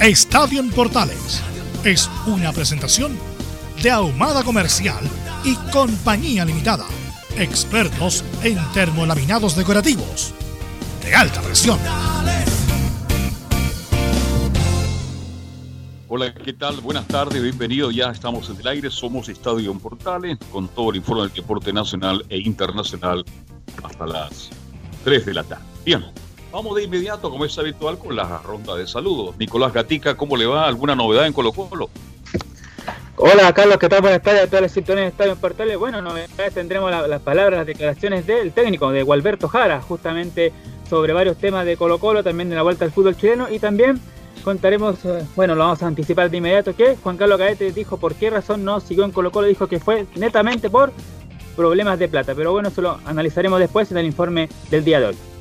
Estadio en Portales es una presentación de Ahumada Comercial y Compañía Limitada. Expertos en termolaminados decorativos de alta presión. Hola, ¿qué tal? Buenas tardes, bienvenido. Ya estamos en el aire, somos Estadio en Portales con todo el informe del deporte nacional e internacional hasta las 3 de la tarde. Bien, vamos de inmediato, como es habitual, con la ronda de saludos. Nicolás Gatica, ¿cómo le va? ¿Alguna novedad en Colo Colo? Hola Carlos, ¿qué tal? Buenas tardes a todas las sintonías de Estadio Portales. Bueno, novedades tendremos las palabras, las declaraciones del técnico, de Gualberto Jara, justamente sobre varios temas de Colo Colo, también de la vuelta al fútbol chileno y también contaremos, eh, bueno, lo vamos a anticipar de inmediato, que Juan Carlos Caete dijo por qué razón no siguió en Colo Colo, dijo que fue netamente por problemas de plata, pero bueno, eso lo analizaremos después en el informe del día de hoy.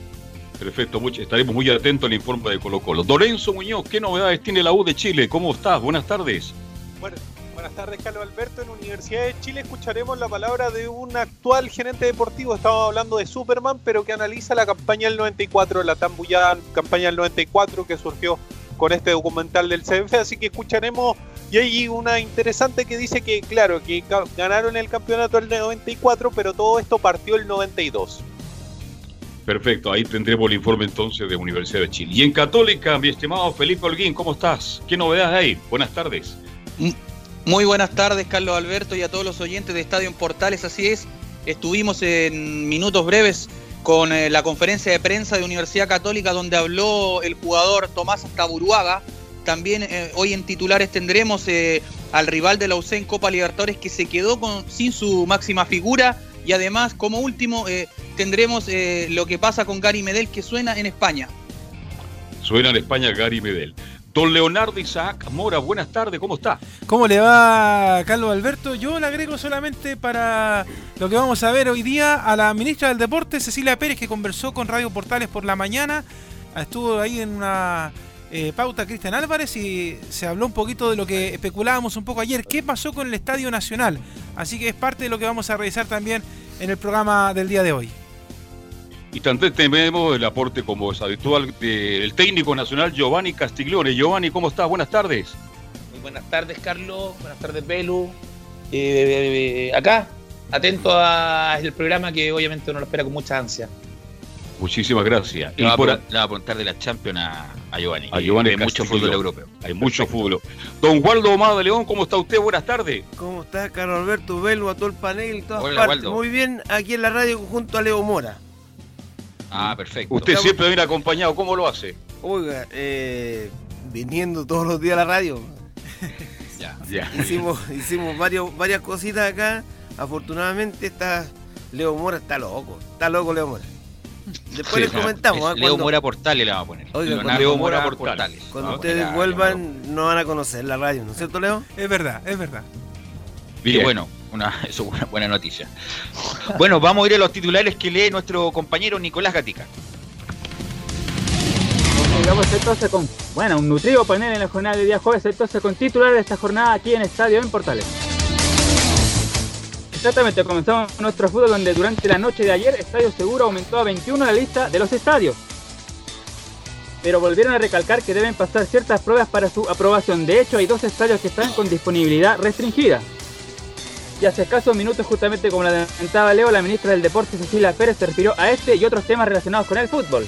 Perfecto, estaremos muy atentos al informe de Colo Colo. Lorenzo Muñoz, ¿qué novedades tiene la U de Chile? ¿Cómo estás? Buenas tardes. Bueno, Buenas tardes, Carlos Alberto. En Universidad de Chile escucharemos la palabra de un actual gerente deportivo. Estamos hablando de Superman, pero que analiza la campaña del 94, la tan bullada campaña del 94 que surgió con este documental del CBF. Así que escucharemos. Y hay una interesante que dice que, claro, que ganaron el campeonato del 94, pero todo esto partió el 92. Perfecto, ahí tendremos el informe entonces de Universidad de Chile. Y en Católica, mi estimado Felipe Holguín, ¿cómo estás? ¿Qué novedades hay? Buenas tardes. Muy buenas tardes, Carlos Alberto, y a todos los oyentes de Estadio en Portales. Así es, estuvimos en minutos breves con eh, la conferencia de prensa de Universidad Católica donde habló el jugador Tomás Taburuaga. También eh, hoy en titulares tendremos eh, al rival de la UC en Copa Libertadores que se quedó con, sin su máxima figura. Y además, como último, tendremos lo que pasa con Gary Medel que suena en España. Suena en España Gary Medel. Don Leonardo Isaac Mora, buenas tardes, ¿cómo está? ¿Cómo le va, Carlos Alberto? Yo le agrego solamente para lo que vamos a ver hoy día a la ministra del Deporte, Cecilia Pérez, que conversó con Radio Portales por la mañana. Estuvo ahí en una eh, pauta Cristian Álvarez y se habló un poquito de lo que especulábamos un poco ayer. ¿Qué pasó con el Estadio Nacional? Así que es parte de lo que vamos a revisar también en el programa del día de hoy. Y también tenemos el aporte, como es habitual, del técnico nacional Giovanni Castiglione. Giovanni, ¿cómo estás? Buenas tardes. Muy buenas tardes, Carlos. Buenas tardes, Belu. Eh, acá, atento al programa que obviamente uno lo espera con mucha ansia. Muchísimas gracias. Le va, a, apuntar de la Champions a, Giovanni. A Giovanni hay mucho fútbol europeo. Hay mucho fútbol. Don Waldo Omado de León, ¿cómo está usted? Buenas tardes. ¿Cómo está, Carlos Alberto, Belu, a todo el panel todas partes? Muy bien, aquí en la radio junto a Leo Mora. Ah, perfecto. Usted siempre viene acompañado, ¿cómo lo hace? Oiga, eh, viniendo todos los días a la radio. ya, ya. Hicimos, hicimos varios, varias cositas acá. Afortunadamente está Leo Mora está loco, está loco Leo Mora. Después les comentamos. ¿eh? Leo Mora Portales le va a poner. Oiga, Leo Mora, Portales. Cuando ustedes vuelvan no van a conocer la radio, ¿no es cierto, Leo? Es verdad, es verdad. Bien. bueno, una, eso es una buena noticia. Bueno, vamos a ir a los titulares que lee nuestro compañero Nicolás Gatica. entonces con, bueno, un nutrido panel en la jornada de día jueves, entonces con titular de esta jornada aquí en Estadio en Portales. Exactamente, comenzamos nuestro fútbol donde durante la noche de ayer Estadio Seguro aumentó a 21 la lista de los estadios. Pero volvieron a recalcar que deben pasar ciertas pruebas para su aprobación. De hecho, hay dos estadios que están con disponibilidad restringida. Y hace escasos minutos, justamente como la adelantaba Leo, la ministra del Deporte Cecilia Pérez se refirió a este y otros temas relacionados con el fútbol.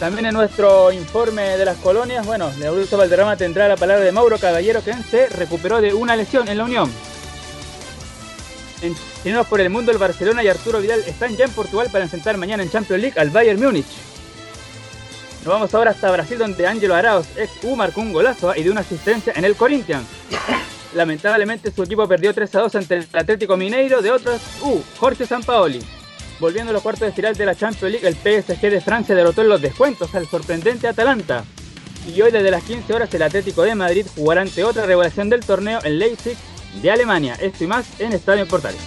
También en nuestro informe de las colonias, bueno, Augusto Valderrama tendrá la palabra de Mauro Caballero, que se recuperó de una lesión en la Unión. Entrenados por el mundo, el Barcelona y Arturo Vidal están ya en Portugal para enfrentar mañana en Champions League al Bayern Múnich. Nos vamos ahora hasta Brasil, donde Ángelo Arauz, ex U, marcó golazo y dio una asistencia en el Corinthians. Lamentablemente su equipo perdió 3 a 2 ante el Atlético Mineiro de otros U, Jorge Sampaoli. Volviendo a los cuartos de final de la Champions League, el PSG de Francia derrotó en los descuentos al sorprendente Atalanta. Y hoy desde las 15 horas el Atlético de Madrid jugará ante otra revelación del torneo en Leipzig de Alemania. Esto y más en Estadio Portales.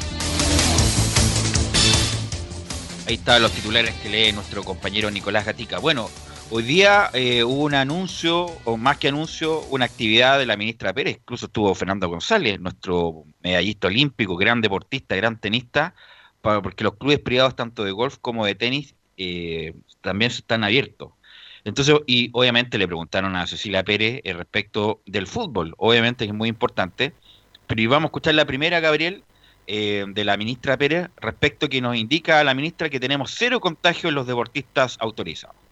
Ahí están los titulares que lee nuestro compañero Nicolás Gatica. Bueno, hoy día eh, hubo un anuncio, o más que anuncio, una actividad de la ministra Pérez. Incluso estuvo Fernando González, nuestro medallista olímpico, gran deportista, gran tenista, porque los clubes privados, tanto de golf como de tenis, eh, también están abiertos. Entonces, y obviamente le preguntaron a Cecilia Pérez eh, respecto del fútbol. Obviamente es muy importante. Pero íbamos a escuchar la primera, Gabriel, eh, de la ministra Pérez, respecto que nos indica a la ministra que tenemos cero contagios en los deportistas autorizados.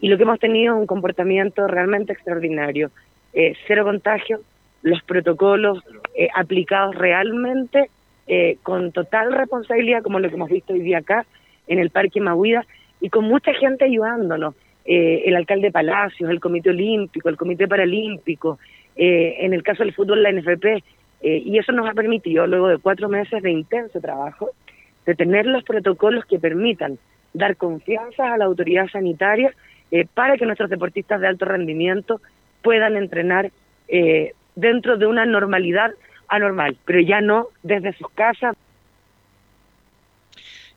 Y lo que hemos tenido es un comportamiento realmente extraordinario. Eh, cero contagios, los protocolos eh, aplicados realmente con total responsabilidad, como lo que hemos visto hoy día acá en el Parque Mahuida, y con mucha gente ayudándonos. el alcalde Palacios, el Comité Olímpico, el Comité Paralímpico, en el caso del fútbol, la NFP, eh, y eso nos ha permitido, luego de cuatro meses de intenso trabajo, de tener los protocolos que permitan dar confianza a la autoridad sanitaria eh, para que nuestros deportistas de alto rendimiento puedan entrenar eh, dentro de una normalidad anormal, pero ya no desde sus casas.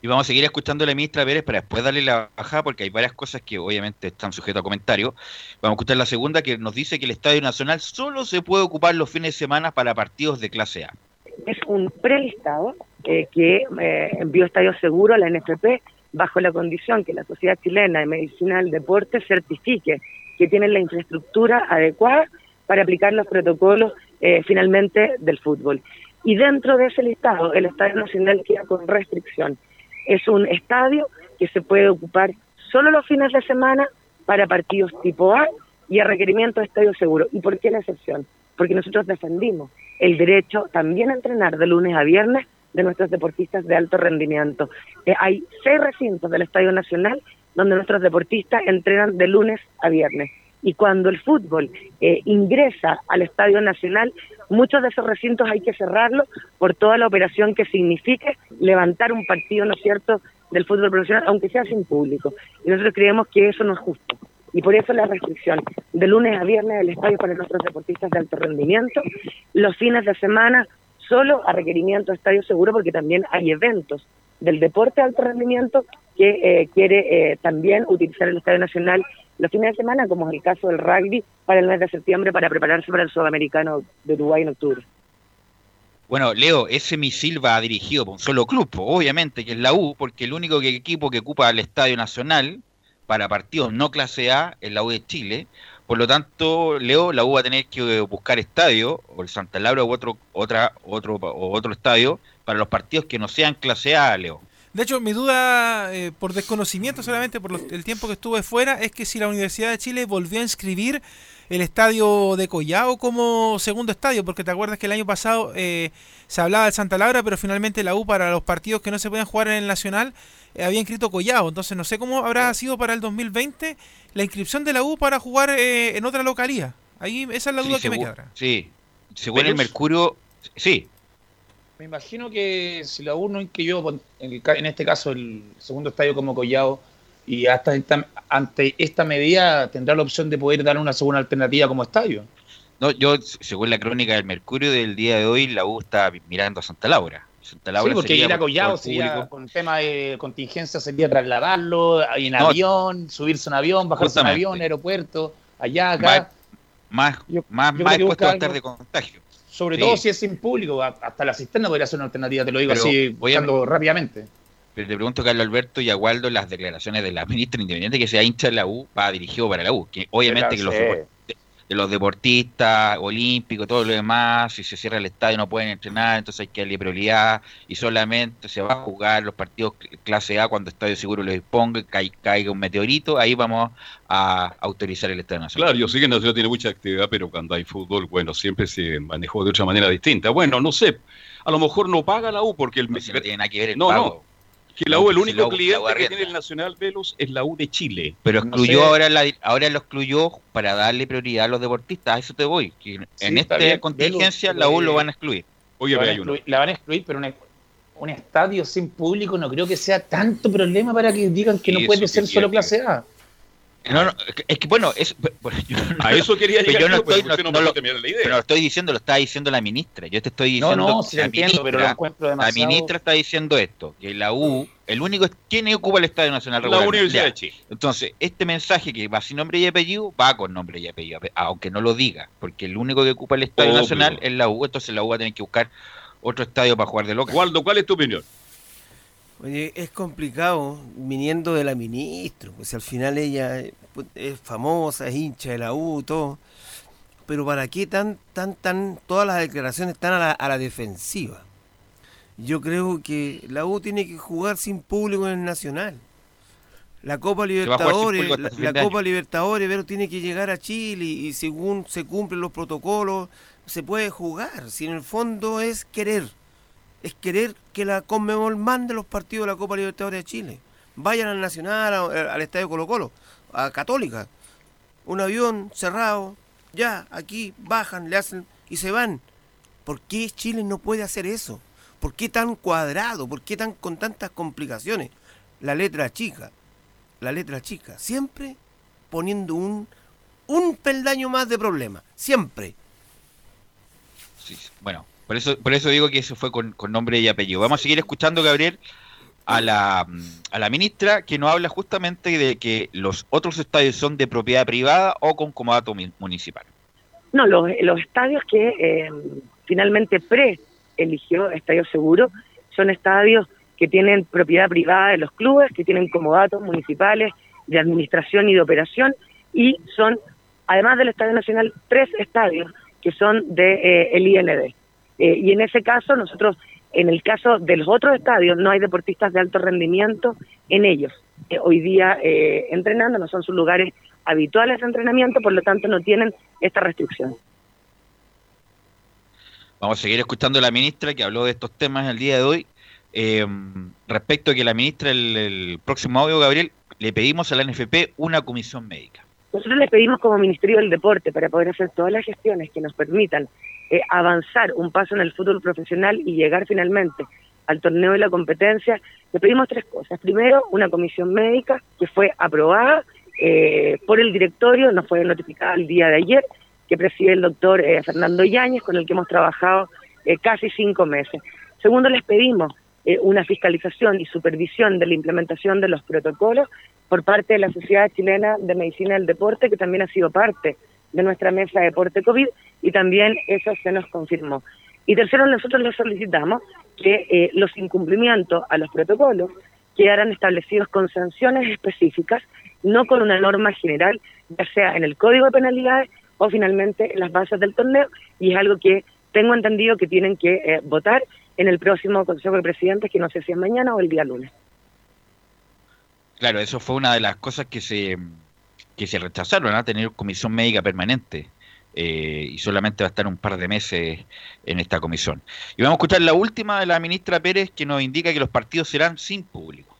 Y vamos a seguir escuchando a la ministra Pérez para después darle la bajada, porque hay varias cosas que obviamente están sujetas a comentarios. Vamos a escuchar la segunda que nos dice que el Estadio Nacional solo se puede ocupar los fines de semana para partidos de clase A. Es un prelistado eh, que eh, envió Estadio Seguro a la NFP bajo la condición que la Sociedad Chilena de Medicina del Deporte certifique que tienen la infraestructura adecuada para aplicar los protocolos eh, finalmente del fútbol. Y dentro de ese listado, el Estadio Nacional queda con restricción es un estadio que se puede ocupar solo los fines de semana para partidos tipo A y a requerimiento de estadio seguro. ¿Y por qué la excepción? Porque nosotros defendimos el derecho también a entrenar de lunes a viernes de nuestros deportistas de alto rendimiento. Eh, hay seis recintos del Estadio Nacional donde nuestros deportistas entrenan de lunes a viernes. Y cuando el fútbol eh, ingresa al Estadio Nacional, muchos de esos recintos hay que cerrarlos por toda la operación que signifique levantar un partido, ¿no es cierto?, del fútbol profesional, aunque sea sin público. Y nosotros creemos que eso no es justo. Y por eso la restricción de lunes a viernes del estadio para nuestros deportistas de alto rendimiento, los fines de semana solo a requerimiento de estadio seguro, porque también hay eventos del deporte de alto rendimiento que eh, quiere eh, también utilizar el Estadio Nacional los fines de semana, como es el caso del rugby, para el mes de septiembre para prepararse para el sudamericano de Dubái en octubre. Bueno, Leo, ese misil va dirigido por un solo club, obviamente, que es la U, porque el único equipo que ocupa el Estadio Nacional para partidos no clase A es la U de Chile. Por lo tanto, Leo, la U va a tener que buscar estadio, o el Santa Laura u otro, otra, otro, o otro estadio, para los partidos que no sean clase A, Leo. De hecho, mi duda, eh, por desconocimiento solamente, por el tiempo que estuve fuera, es que si la Universidad de Chile volvió a inscribir el estadio de Collao como segundo estadio, porque te acuerdas que el año pasado eh, se hablaba de Santa Laura, pero finalmente la U para los partidos que no se podían jugar en el Nacional eh, había inscrito Collao. Entonces no sé cómo habrá sido para el 2020 la inscripción de la U para jugar en otra localía. Ahí esa es la duda que me queda. Sí, según el Mercurio, sí, me imagino que si la uno yo en este caso, el segundo estadio como Collado, y hasta ante esta medida tendrá la opción de poder dar una segunda alternativa como estadio. No, yo, según la crónica del Mercurio del día de hoy, la U está mirando a Santa Laura. Santa Laura sí, porque ir a Collado sería, con tema de contingencia, sería trasladarlo en avión, subirse en avión, bajarse en avión, aeropuerto, allá, acá. Más, más, más, expuesto a estar de contagio. Sobre todo si es sin público, hasta la cisterna podría ser una alternativa, te lo digo así, voy rápidamente. Pero te pregunto, Carlos Alberto y Agualdo, las declaraciones de la ministra independiente que sea hincha de la U, va dirigido para la U. Que obviamente que los de los deportistas olímpicos, todo lo demás, si se cierra el estadio no pueden entrenar, entonces hay que darle prioridad y solamente se va a jugar los partidos clase A cuando el Estadio Seguro lo disponga, y caiga un meteorito, ahí vamos a autorizar el Estadio Nacional. Claro, yo sé que Nacional tiene mucha actividad, pero cuando hay fútbol, bueno, siempre se manejó de otra manera distinta. Bueno, no sé, a lo mejor no paga la U porque el... No, si no tiene nada que ver el no, pago. no, que la U, el único la U- cliente la U que tiene el Nacional Velos es la U de Chile. Pero No excluyó sé. ahora la, ahora lo excluyó para darle prioridad a los deportistas, a eso te voy. Que en esta bien, contingencia la U eh, lo van a excluir. Oye, la, van a hay uno. excluir, la van a excluir, pero una- un estadio sin público no creo que sea tanto problema para que digan que Sí, no puede ser solo clase A. No, no, es que bueno, es, bueno, yo no- A eso quería llegar yo no estoy- no- no, no me lo- la idea. pero lo estoy diciendo, lo está diciendo la ministra. Yo te estoy No, diciendo. no, sí lo la entiendo, pero lo ministra- La está diciendo esto, que la U, el único, ¿quién ocupa el Estadio Nacional la? Universidad de Chile. Entonces, este mensaje que va sin nombre y apellido, va con nombre y apellido, aunque no lo diga, porque el único que ocupa el Estadio Obvio. Nacional es la U, entonces la U va a tener que buscar otro estadio para jugar de local. Waldo, ¿cuál es tu opinión? Oye, es complicado viniendo de la ministra, pues al final ella eh, pues, es famosa, es hincha de la U, todo. Pero ¿para qué tan, tan, tan, todas las declaraciones están a la, a la defensiva? Yo creo que la U tiene que jugar sin público en el Nacional. La Copa Libertadores, la, la de Copa. Libertadores, pero tiene que llegar a Chile y según se cumplen los protocolos, se puede jugar. Si en el fondo es querer es querer que la Conmebol mande los partidos de la Copa Libertadores de Chile. Vayan al Nacional, a- al Estadio Colo Colo, a Católica. Un avión cerrado, ya, aquí, bajan, le hacen y se van. ¿Por qué Chile no puede hacer eso? ¿Por qué tan cuadrado? ¿Por qué tan con tantas complicaciones? La letra chica, la letra chica, siempre poniendo un, un peldaño más de problema, siempre. Sí. bueno, por eso, por eso digo que eso fue con, con nombre y apellido. Vamos a seguir escuchando, Gabriel, a la, a la ministra que nos habla justamente de que los otros estadios son de propiedad privada o con comodato municipal. No, los, los estadios que eh, finalmente pre-eligió Estadio Seguro son estadios que tienen propiedad privada de los clubes, que tienen comodatos municipales de administración y de operación, y son, además del Estadio Nacional, tres estadios que son de eh, IND. Eh, y en ese caso, nosotros, en el caso de los otros estadios, no hay deportistas de alto rendimiento en ellos. Eh, hoy día eh, entrenando, no son sus lugares habituales de entrenamiento, por lo tanto no tienen esta restricción. Vamos a seguir escuchando a la ministra que habló de estos temas el día de hoy. Eh, respecto a que la ministra, el, el próximo audio, Gabriel, le pedimos a la NFP una comisión médica. Nosotros les pedimos como Ministerio del Deporte para poder hacer todas las gestiones que nos permitan eh, avanzar un paso en el fútbol profesional y llegar finalmente al torneo de la competencia, le pedimos tres cosas. Primero, una comisión médica que fue aprobada eh, por el directorio, nos fue notificada el día de ayer, que preside el doctor eh, Fernando Yáñez, con el que hemos trabajado eh, casi cinco meses. Segundo, les pedimos una fiscalización y supervisión de la implementación de los protocolos por parte de la Sociedad Chilena de Medicina del Deporte, que también ha sido parte de nuestra mesa de deporte COVID, y también eso se nos confirmó. Y tercero, nosotros les solicitamos que eh, los incumplimientos a los protocolos quedaran establecidos con sanciones específicas, no con una norma general, ya sea en el Código de Penalidades o finalmente en las bases del torneo, y es algo que tengo entendido que tienen que eh, votar en el próximo Consejo de Presidentes, que no sé si es mañana o el día lunes. Claro, eso fue una de las cosas que se, que se rechazaron, a tener comisión médica permanente. eh, y solamente va a estar un par de meses en esta comisión. Y vamos a escuchar la última de la ministra Pérez que nos indica que los partidos serán sin público.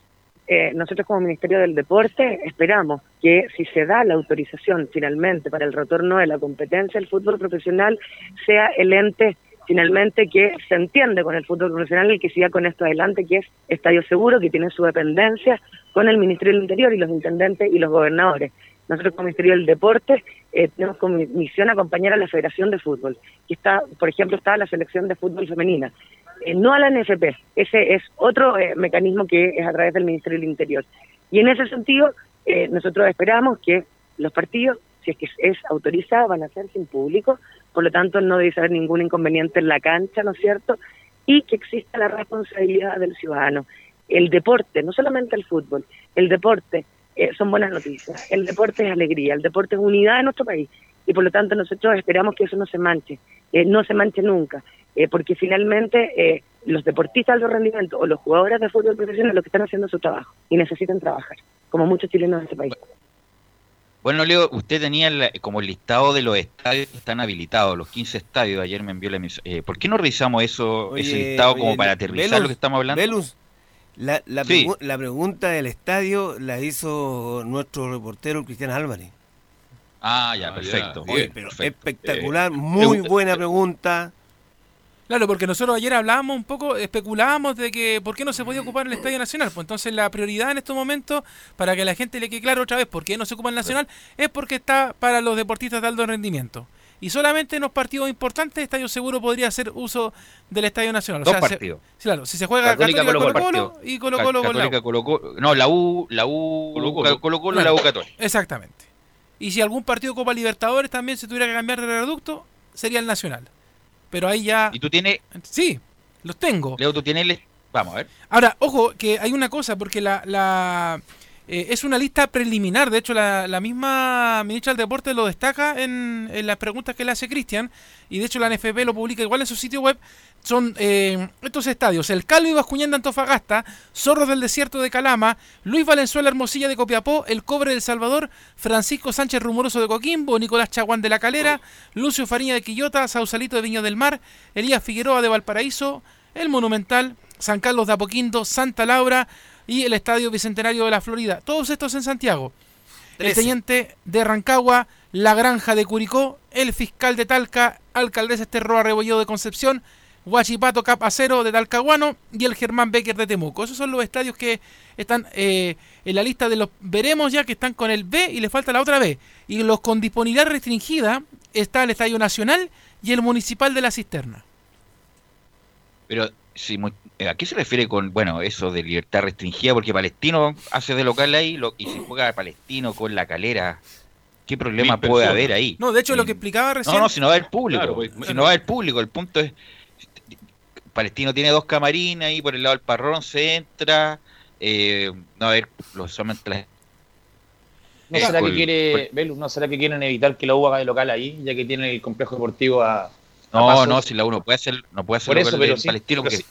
Eh, nosotros como Ministerio del Deporte esperamos que si se da la autorización finalmente para el retorno de la competencia del fútbol profesional, sea el ente finalmente que se entiende con el fútbol profesional el que siga con esto adelante, que es Estadio Seguro, que tiene su dependencia con el Ministerio del Interior y los intendentes y los gobernadores. Nosotros como Ministerio del Deporte eh, tenemos como misión acompañar a la Federación de Fútbol, que está, por ejemplo, está la selección de fútbol femenina, eh, no a la NFP, ese es otro eh, mecanismo que es a través del Ministerio del Interior. Y en ese sentido, nosotros esperamos que los partidos, si es que es autorizado, van a ser sin público, por lo tanto no debe haber ningún inconveniente en la cancha, ¿no es cierto? Y que exista la responsabilidad del ciudadano. El deporte, no solamente el fútbol, el deporte eh, son buenas noticias, el deporte es alegría, el deporte es unidad en nuestro país y por lo tanto nosotros esperamos que eso no se manche, eh, no se manche nunca, eh, porque finalmente eh, los deportistas de alto rendimiento o los jugadores de fútbol profesional lo que están haciendo es su trabajo y necesitan trabajar, como muchos chilenos en este país. Bueno, Leo, usted tenía el- como el listado de los estadios que están habilitados, los 15 estadios, ayer me envió la emisión. Eh, ¿Por qué no revisamos eso, ese Oye, listado como para aterrizar lo que estamos hablando? La, la, Sí. pregu- la pregunta del estadio la hizo nuestro reportero Cristian Álvarez. Ah, ya, Ah, perfecto. ya, Oye, bien, pero perfecto. espectacular, Eh, muy buena pregunta. Claro, porque nosotros ayer hablábamos un poco, especulábamos de que por qué no se podía ocupar el Estadio Nacional. Pues entonces la prioridad en estos momentos, para que a la gente le quede claro otra vez por qué no se ocupa el Nacional, es porque está para los deportistas de alto rendimiento. Y solamente en los partidos importantes, Estadio Seguro podría hacer uso del Estadio Nacional. O Dos sea, se- partidos. claro, si se juega Católica, Católica, Colo Colo-Colo. Colo y Colo Colo con la U. Católica, Colo-Colo. No, la U, la U, Colo-Colo. Colo-Colo, la U Católica. Exactamente. Y si algún partido de Copa Libertadores también se tuviera que cambiar de reducto, sería el Nacional. Pero ahí ya... Y tú tienes, Sí, los tengo. Leo, tú tienes el... Vamos a ver. Ahora, ojo, que hay una cosa, porque la, la eh, es una lista preliminar. De hecho, la, misma ministra del Deporte lo destaca en, en las preguntas que le hace Cristian. Y de hecho, la NFP lo publica igual en su sitio web. Son eh, estos estadios: el Calvo y Bascuñán de Antofagasta, Zorros del Desierto de Calama, Luis Valenzuela Hermosilla de Copiapó, El Cobre del Salvador, Francisco Sánchez Rumoroso de Coquimbo, Nicolás Chaguán de La Calera, Lucio Fariña de Quillota, Sausalito de Viña del Mar, Elías Figueroa de Valparaíso, El Monumental, San Carlos de Apoquindo, Santa Laura y el Estadio Bicentenario de la Florida. Todos estos en Santiago. El. Teniente de Rancagua, La Granja de Curicó, el Fiscal de Talca, Alcaldesa Esterroa Rebolledo de Concepción, Huachipato Cap Acero de Talcahuano y el Germán Becker de Temuco. Esos son los estadios que están eh, en la lista de los veremos ya que están con el B y le falta la otra B. Y los con disponibilidad restringida está el Estadio Nacional y el Municipal de la Cisterna. Pero, si, mu- eh, ¿a qué se refiere con, bueno, eso de libertad restringida? Porque Palestino hace de local ahí lo, y se juega Palestino con la calera. ¿Qué problema Mil puede personas. haber ahí? No, de hecho lo que Mm. explicaba recién... No, no, si no va el público. Claro, pues, si no va el público, el punto es. Palestino tiene dos camarines ahí por el lado del parrón, se entra. Eh, no, a ver, los, solamente las- ¿No será que quiere, Velus, no será que quieren evitar que la U haga de local ahí, ya que tiene el complejo deportivo a, a No, pasos? no, si la uno puede hacer, no puede hacer Por eso, pero sin, Palestino pero porque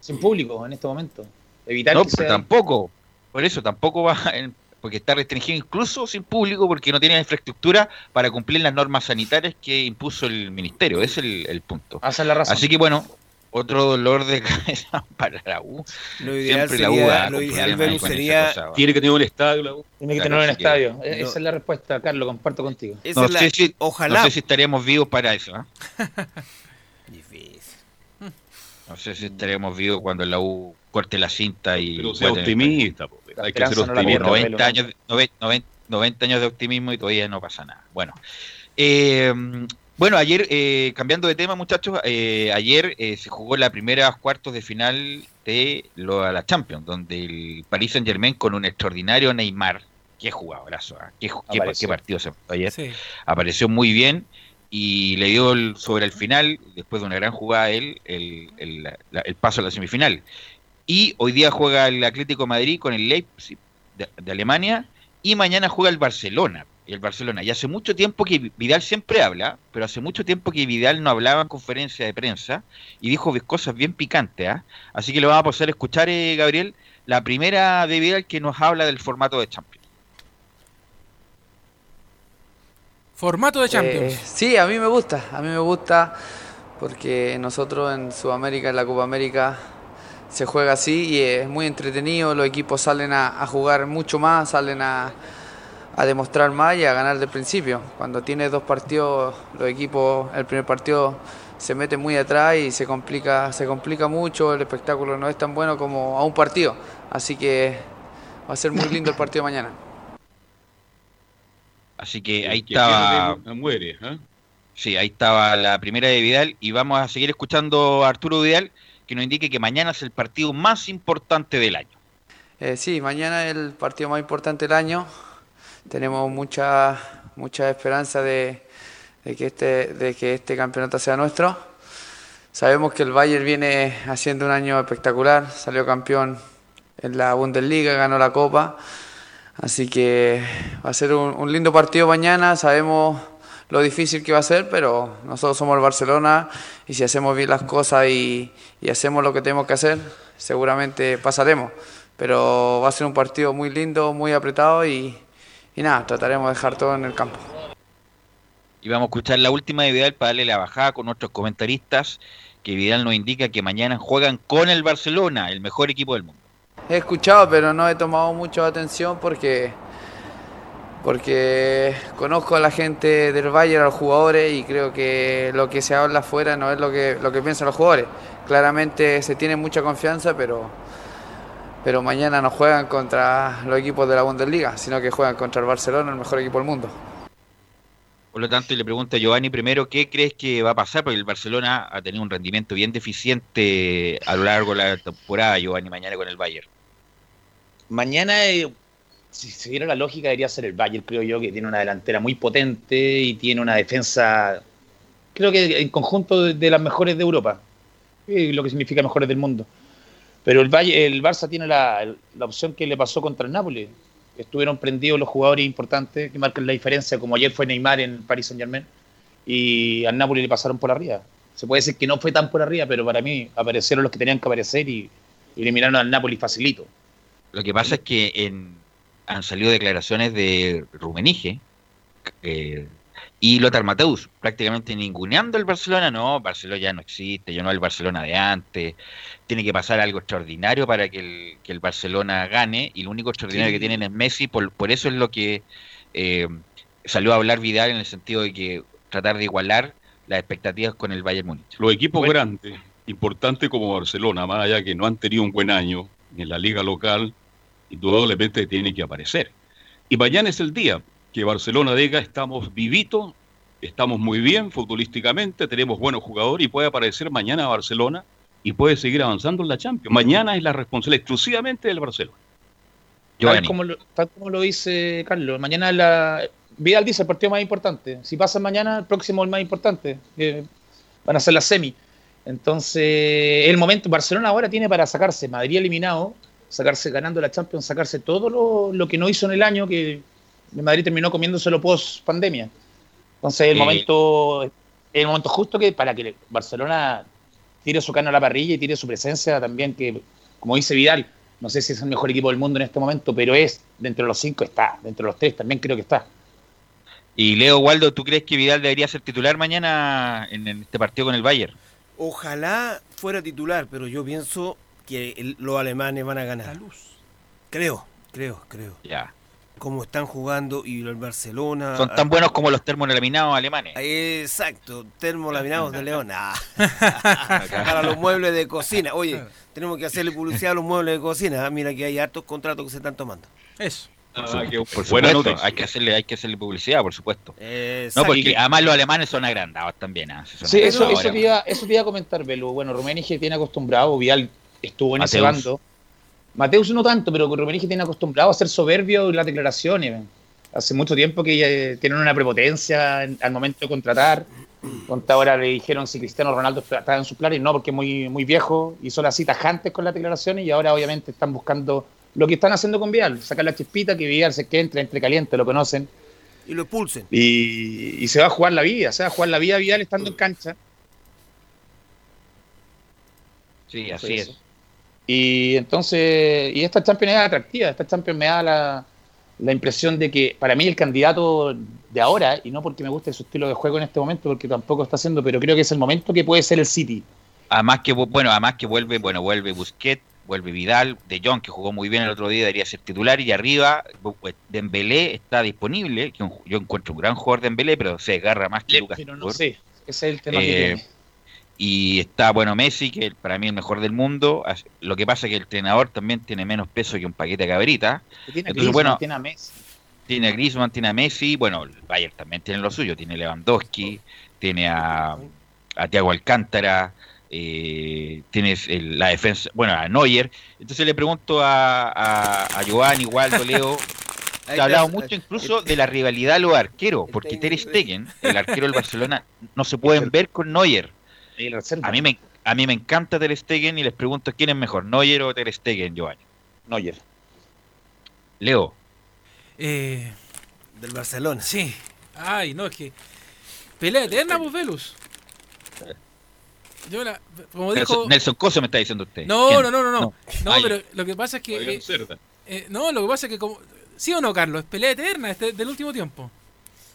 sin- público en este momento. Evitar no, que pero sea tampoco. Por eso tampoco va, en- porque está restringido incluso sin público porque no tiene infraestructura para cumplir las normas sanitarias que impuso el ministerio. Ese es el, el punto. Esa es la razón. Así que bueno, otro dolor de cabeza para la U. Lo ideal Siempre la sería, lo ideal con esa sería cosa. Tiene que tener un estadio. la U. Tiene que Claro, tener un estadio. No. Esa es la respuesta, Carlos, comparto contigo. esa No es la- sé si- ojalá. No sé si estaríamos vivos para eso. ¿ah? Difícil. No sé si estaríamos vivos cuando la U corte la cinta y. Pero sea optimista. La Hay que ser no la optimista. pierda. 90 años, noven- noven- 90 años de optimismo y todavía no pasa nada. Bueno, eh, bueno ayer, eh, cambiando de tema, muchachos, eh, ayer eh, se jugó la primera cuartos de final de lo, a la Champions, donde el Paris Saint Germain con un extraordinario Neymar, qué jugadorazo, ¿ah? qué, qué, partido se ayer, Sí. apareció muy bien y le dio el- sobre el final, después de una gran jugada a él, el, el- la- el paso a la semifinal. Y hoy día juega el Atlético de Madrid con el Leipzig de, de Alemania y mañana juega el Barcelona. Y el Barcelona. Y hace mucho tiempo que Vidal siempre habla, pero hace mucho tiempo que Vidal no hablaba en conferencia de prensa y dijo cosas bien picantes. ¿ah? Así que lo vamos a poder escuchar, eh, Gabriel, la primera de Vidal que nos habla del formato de Champions. Formato de Champions. Eh, sí, a mí me gusta, a mí me gusta porque nosotros en Sudamérica, en la Copa América, se juega así y es muy entretenido, los equipos salen a, a jugar mucho más, salen a, a demostrar más y a ganar del principio. Cuando tienes dos partidos, los equipos, el primer partido se mete muy atrás y se complica, se complica mucho, el espectáculo no es tan bueno como a un partido, así que va a ser muy lindo el partido de mañana. Así que ahí estaba. muere. ¿ah? Sí, ahí estaba la primera de Vidal y vamos a seguir escuchando a Arturo Vidal que nos indique que mañana es el partido más importante del año. Eh, sí, mañana es el partido más importante del año. Tenemos mucha, mucha esperanza de, que este, de que este campeonato sea nuestro. Sabemos que el Bayern viene haciendo un año espectacular, salió campeón en la Bundesliga, ganó la Copa. Así que va a ser un, un lindo partido mañana. Sabemos lo difícil que va a ser, pero nosotros somos el Barcelona y si hacemos bien las cosas y, y hacemos lo que tenemos que hacer, seguramente pasaremos. Pero va a ser un partido muy lindo, muy apretado y, y nada, trataremos de dejar todo en el campo. Y vamos a escuchar la última de Vidal para darle la bajada con nuestros comentaristas, que Vidal nos indica que mañana juegan con el Barcelona, el mejor equipo del mundo. He escuchado, pero no he tomado mucha atención porque porque conozco a la gente del Bayern, a los jugadores, y creo que lo que se habla afuera no es lo que, lo que piensan los jugadores. Claramente se tiene mucha confianza, pero, pero mañana no juegan contra los equipos de la Bundesliga, sino que juegan contra el Barcelona, el mejor equipo del mundo. Por lo tanto, le pregunto a Giovanni primero, ¿qué crees que va a pasar? Porque el Barcelona ha tenido un rendimiento bien deficiente a lo largo de la temporada, Giovanni, mañana con el Bayern. Mañana eh, si se diera la lógica, debería ser el Bayern, creo yo, que tiene una delantera muy potente y tiene una defensa, creo que en conjunto de, de las mejores de Europa, lo que significa mejores del mundo. Pero el, Valle, el Barça tiene la, la, opción que le pasó contra el Napoli. Estuvieron prendidos los jugadores importantes que marcan la diferencia, como ayer fue Neymar en Paris Saint Germain, y al Napoli le pasaron por arriba. Se puede decir que no fue tan por arriba, pero para mí aparecieron los que tenían que aparecer y, eliminaron al Napoli facilito. Lo que pasa es que en, han salido declaraciones de Rumenige eh, y Lothar Mateus, prácticamente ninguneando el Barcelona. No, Barcelona ya no existe, yo no el Barcelona de antes. Tiene que pasar algo extraordinario para que el, que el Barcelona gane y lo único extraordinario sí. que tienen es Messi. Por, por eso es lo que eh, salió a hablar Vidal en el sentido de que tratar de igualar las expectativas con el Bayern Múnich. Los equipos bueno. grandes, importantes como Barcelona, más allá que no han tenido un buen año en la liga local, indudablemente tiene que aparecer. Y mañana es el día que Barcelona diga estamos vivitos, estamos muy bien futbolísticamente, tenemos buenos jugadores y puede aparecer mañana Barcelona y puede seguir avanzando en la Champions. Mañana es la responsabilidad exclusivamente del Barcelona. Tal como, lo, tal como lo dice Carlos, mañana la, Vidal dice el partido más importante. Si pasa mañana, el próximo es el más importante. Eh, van a ser las semi. Entonces, el momento, Barcelona ahora tiene para sacarse Madrid eliminado, sacarse ganando la Champions, sacarse todo lo, lo, que no hizo en el año, que Madrid terminó comiéndoselo post pandemia. Entonces el eh. momento, el momento justo que para que Barcelona tire su cano a la parrilla y tire su presencia también, que como dice Vidal, no sé si es el mejor equipo del mundo en este momento, pero es, dentro de los cinco está, dentro de los tres también creo que está. Y Leo Waldo, ¿tú crees que Vidal debería ser titular mañana en, en este partido con el Bayern? Ojalá fuera titular, pero yo pienso que el, los alemanes van a ganar. Creo, creo, creo. Ya. Como están jugando y el Barcelona. Son tan buenos como los termolaminados alemanes. Exacto, termolaminados de León. Ah. Para los muebles de cocina. Oye, tenemos que hacerle publicidad a los muebles de cocina. Ah, mira que hay hartos contratos que se están tomando. Eso. Ah, por, por supuesto, hay que hacerle, hay que hacerle publicidad, por supuesto. Exacto. No, porque además los alemanes son agrandados también. ¿eh? sí, eso, eso, te iba, eso te iba a comentar, Belu. Bueno, Rummenigge tiene acostumbrado, Vial estuvo en Mateus. ese bando. Mateus no tanto, pero Rummenigge tiene acostumbrado a ser soberbio en las declaraciones. Hace mucho tiempo que tienen una prepotencia en, al momento de contratar. Contra ahora le dijeron si Cristiano Ronaldo estaba en sus planes, no, porque es muy, muy viejo y son así tajantes con las declaraciones y ahora obviamente están buscando lo que están haciendo con Vial, sacar la chispita, que Vial se que entre, entre caliente, lo conocen. Y lo expulsen. Y, y, se va a jugar la vida, se va a jugar la vida Vial estando en cancha. Sí, así es. Y entonces, y esta Champions es atractiva, esta Champions me da la, la, impresión de que para mí el candidato de ahora, y no porque me guste su estilo de juego en este momento, porque tampoco está haciendo, pero creo que es el momento que puede ser el City. Además que, bueno, además que vuelve, bueno, vuelve Busquets, vuelve Vidal, De Jong, que jugó muy bien el otro día, debería ser titular, y arriba Dembélé está disponible, que yo encuentro un gran jugador Dembélé, pero se agarra más que Lucas. Pero no sé, ese es el tema eh, que tiene. Y está, bueno, Messi, que para mí es el mejor del mundo. Lo que pasa es que el entrenador también tiene menos peso que un paquete de cabrita. Tiene Entonces, bueno, tiene a Messi. Tiene a Griezmann, tiene a Messi. Bueno, el Bayern también tiene lo suyo. Tiene Lewandowski, tiene a, a Thiago Alcántara, eh, tienes el, la defensa, bueno, a Neuer. Entonces le pregunto a, a, a Giovanni, Waldo, Leo. Se ha hablado mucho incluso de la rivalidad de los arqueros, porque Ter Stegen, el arquero del Barcelona, no se pueden ver con Neuer. A mí me, a mí me encanta Ter Stegen y les pregunto quién es mejor, Neuer o Ter Stegen, Giovanni. Neuer. Leo. Eh, Del Barcelona. Sí. Ay, no, es que Pelea eterna, pues Velus. Yo la, como dijo... Nelson, Nelson Coso me está diciendo usted. No, ¿Quién? no, no, no, no. No, pero lo que pasa es que. Eh, eh, no, lo que pasa es que como. ¿Sí o no, Carlos? Es pelea eterna este, del último tiempo.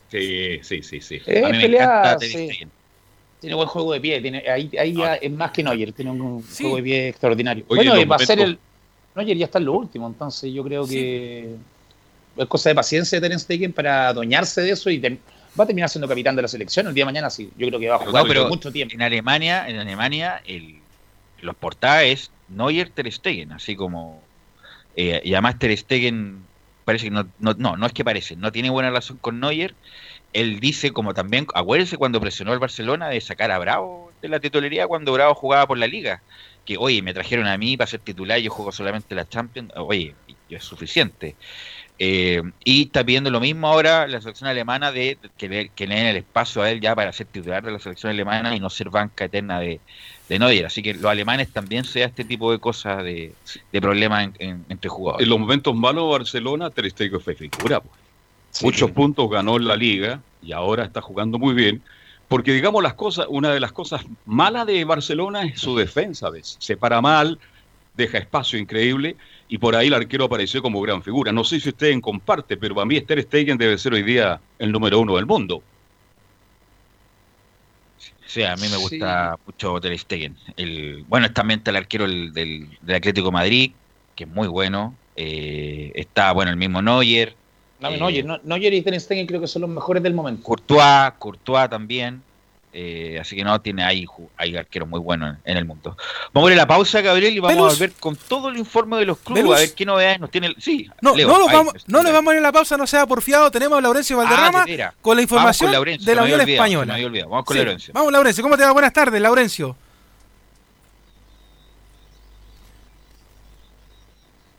Sí, sí, sí, sí. Eh, A mí me pelea, encanta Ter sí. Tiene buen juego de pie, tiene, ahí, ahí ya es más que Neuer, tiene un Sí. juego de pie extraordinario. Oye, bueno, va a ser el. Neuer ya está en lo último, entonces yo creo Sí. que es cosa de paciencia de Ter Stegen para adueñarse de eso y ter- va a terminar siendo capitán de la selección el día de mañana, sí. Yo creo que va a jugar no, pero por mucho tiempo. En Alemania, en Alemania, el, los portadas es Neuer Ter Stegen, así como eh, y además Ter Stegen parece que no, no, no, no es que parece, no tiene buena relación con Neuer. Él dice como también, acuérdense cuando presionó al Barcelona de sacar a Bravo de la titularidad cuando Bravo jugaba por la liga, que oye, me trajeron a mí para ser titular, yo juego solamente la Champions, oye, es suficiente. Eh, y está pidiendo lo mismo ahora la selección alemana de que le, que le den el espacio a él ya para ser titular de la selección alemana y no ser banca eterna de, de Neuer. Así que los alemanes también se este tipo de cosas de, de problemas en- en- entre jugadores. En los momentos malos Barcelona, Ter Stegen fue figura. pues. Sí. Muchos puntos ganó en la liga y ahora está jugando muy bien. Porque digamos las cosas, una de las cosas malas de Barcelona es su defensa, ¿ves? Se para mal, deja espacio increíble y por ahí el arquero apareció como gran figura. No sé si ustedes comparte, pero para mí Ter Stegen debe ser hoy día el número uno del mundo. Sí, a mí me gusta mucho Ter Stegen. El, bueno, también está el arquero del, del, del Atlético de Madrid, que es muy bueno. Eh, está, bueno, el mismo Neuer. No, eh, Neuer, no- Neuer y Ter Stegen creo que son los mejores del momento. Courtois, Courtois también. Eh, así que no, tiene ahí, hay arqueros muy buenos en, en el mundo. Vamos a ir a la pausa, Gabriel, y vamos a ver con todo el informe de los clubes, a ver qué novedades nos tiene. el- Sí, No, Leo, no, nos ahí, vamos, está no le vamos a ir a la pausa, no sea porfiado. Tenemos a Laurencio Valderrama Ah, de veras. con la información con Laurencio, de la Unión olvidado, Española. había olvidado. Vamos con Sí. Laurencio. Vamos, Laurencio. ¿Cómo te va? Buenas tardes, Laurencio.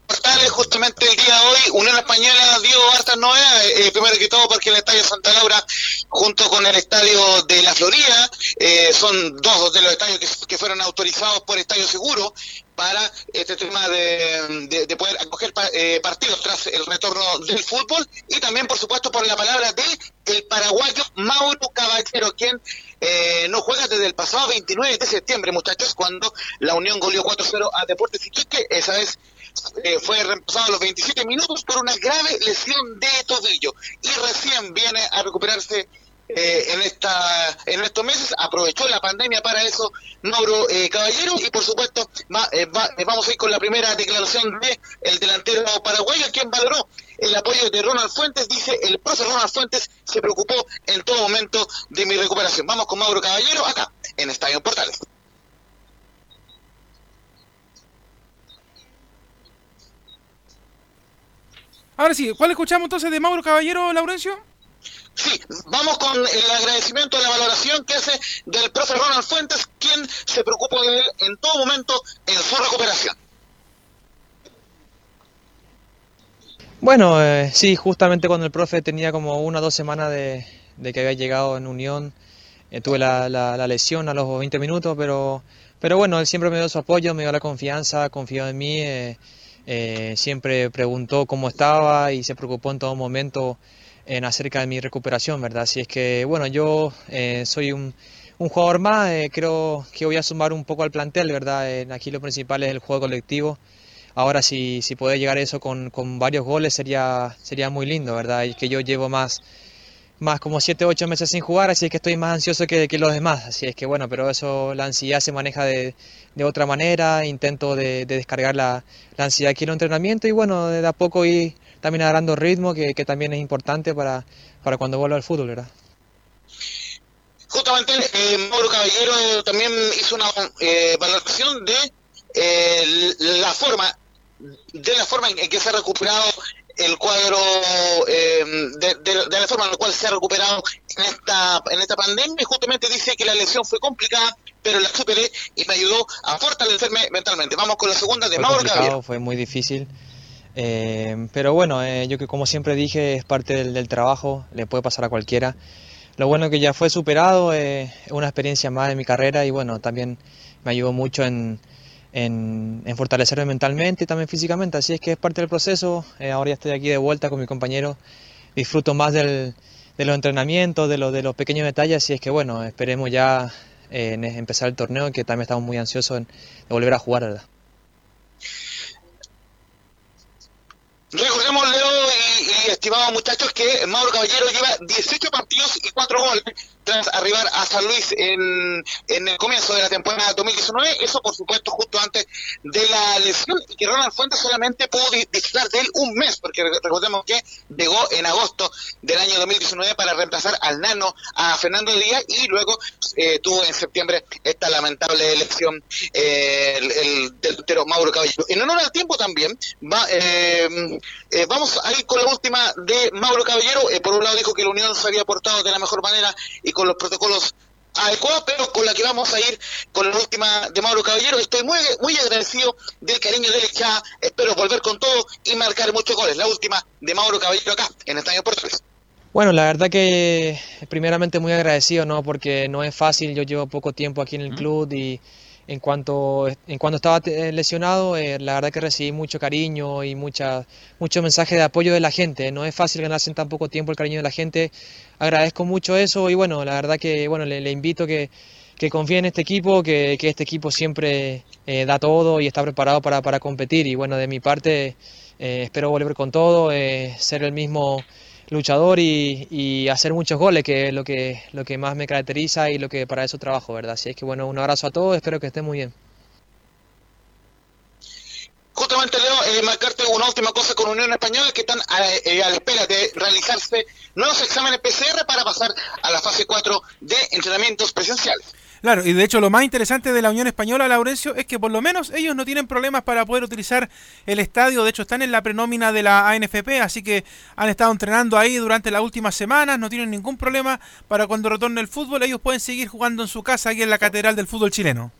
Portales, justamente el día de hoy, Unión Española dio hartas novedades. Eh, primero que todo, porque el Estadio Santa Laura, junto con el Estadio de la Florida, eh, son dos de los estadios que, fueron autorizados por Estadio Seguro para este tema de, de- de poder acoger eh, partidos tras el retorno del fútbol y también, por supuesto, por la palabra de el paraguayo Mauro Caballero, quien eh, no juega desde el pasado 29 de septiembre, muchachos, cuando la Unión goleó 4-0 a Deportes Iquique. Esa vez eh, fue reemplazado a los 27 minutos por una grave lesión de tobillo. Y recién viene a recuperarse eh, en esta en estos meses. Aprovechó la pandemia para eso Mauro eh, Caballero. Y por supuesto va- eh, va- eh, vamos a ir con la primera declaración de el delantero paraguayo quien valoró el apoyo de Ronald Fuentes. Dice el profe Ronald Fuentes se preocupó en todo momento de mi recuperación. Vamos con Mauro Caballero acá en Estadio Portales Ahora sí, ¿cuál escuchamos entonces de Mauro Caballero, Laurencio? Sí, vamos con el agradecimiento a la valoración que hace del profe Ronald Fuentes, quien se preocupa de él en todo momento en su recuperación. Bueno, eh, sí, justamente cuando el profe tenía como una o dos semanas de, de que había llegado en Unión, eh, tuve la, la- la lesión a los 20 minutos, pero, pero bueno, él siempre me dio su apoyo, me dio la confianza, confió en mí, eh, eh, siempre preguntó cómo estaba y se preocupó en todo momento en acerca de mi recuperación, ¿verdad? Así es que, bueno, yo eh, soy un, un jugador más, eh, creo que voy a sumar un poco al plantel, ¿verdad? Aquí lo principal es el juego colectivo. Ahora si, si puede llegar eso con, con varios goles sería, sería muy lindo, ¿verdad? Y que yo llevo más, más como 7, 8 meses sin jugar, así es que estoy más ansioso que, los demás. Así es que bueno, pero eso, la ansiedad se maneja de, de otra manera, intento de, de descargar la, la ansiedad aquí en el entrenamiento y bueno, de a poco ir también agarrando ritmo, que, que también es importante para, para cuando vuelva al fútbol, ¿verdad? Justamente eh, Mauro Caballero también hizo una eh, valoración de eh, la forma de la forma en que se ha recuperado el cuadro eh, de, de- de la forma en la cual se ha recuperado en esta en esta pandemia y justamente dice que la lesión fue complicada pero la superé y me ayudó a fortalecerme mentalmente vamos con la segunda de Fue Mauro Caballero fue muy difícil. eh, pero bueno, eh, yo que como siempre dije, es parte del, del trabajo, le puede pasar a cualquiera. Lo bueno que ya fue superado, eh, es una experiencia más de mi carrera y bueno, también me ayudó mucho en, en, en fortalecerme mentalmente y también físicamente. Así es que es parte del proceso. eh, ahora ya estoy aquí de vuelta con mi compañero. Disfruto más del, de los entrenamientos, de, de los pequeños detalles, y es que bueno, esperemos ya eh, en empezar el torneo, que también estamos muy ansiosos de volver a jugar, ¿verdad? Recordemos, Leo y, estimados muchachos, que Mauro Caballero lleva 18 partidos y 4 goles tras arribar a San Luis en, en el comienzo de la temporada 2019. Eso, por supuesto, justo antes de la lesión y que Ronald Fuentes solamente pudo disfrutar de él un mes, porque recordemos que llegó en agosto del año 2019 para reemplazar al nano a Fernando Díaz y luego eh, tuvo en septiembre esta lamentable elección eh, el, el delantero Mauro Caballero. En honor al tiempo también, va, eh, eh, vamos a ir con última de Mauro Caballero. Eh, por un lado dijo que la Unión se había portado de la mejor manera y con los protocolos adecuados, pero con la que vamos a ir con la última de Mauro Caballero. Estoy muy, muy agradecido del cariño del hinchada. Espero volver con todo y marcar muchos goles. La última de Mauro Caballero acá, en Estadio Portugués. Bueno, la verdad que primeramente muy agradecido, ¿no? Porque no es fácil, yo llevo poco tiempo aquí en el club y en cuanto, en cuanto estaba eh, lesionado, eh, la verdad que recibí mucho cariño y mucha, mucho mensaje de apoyo de la gente. No es fácil ganarse en tan poco tiempo el cariño de la gente. Agradezco mucho eso y bueno, la verdad que bueno, le, invito que, que confíe en este equipo, que, que este equipo siempre eh, da todo y está preparado para, para, competir. Y bueno, de mi parte espero volver con todo, ser el mismo luchador y, hacer muchos goles, que es lo que, lo que más me caracteriza y lo que para eso trabajo, ¿verdad? Así es que bueno, un abrazo a todos, espero que estén muy bien. Justamente, Leo, eh, marcarte una última cosa con Unión Española, que están a, eh, a, la espera de realizarse nuevos exámenes PCR para pasar a la fase 4 de entrenamientos presenciales. Claro, y de hecho lo más interesante de la Unión Española, Laurencio, es que por lo menos ellos no tienen problemas para poder utilizar el estadio. De hecho, están en la prenómina de la ANFP, así que han estado entrenando ahí durante las últimas semanas, no tienen ningún problema para cuando retorne el fútbol, ellos pueden seguir jugando en su casa aquí en la Catedral del Fútbol Chileno.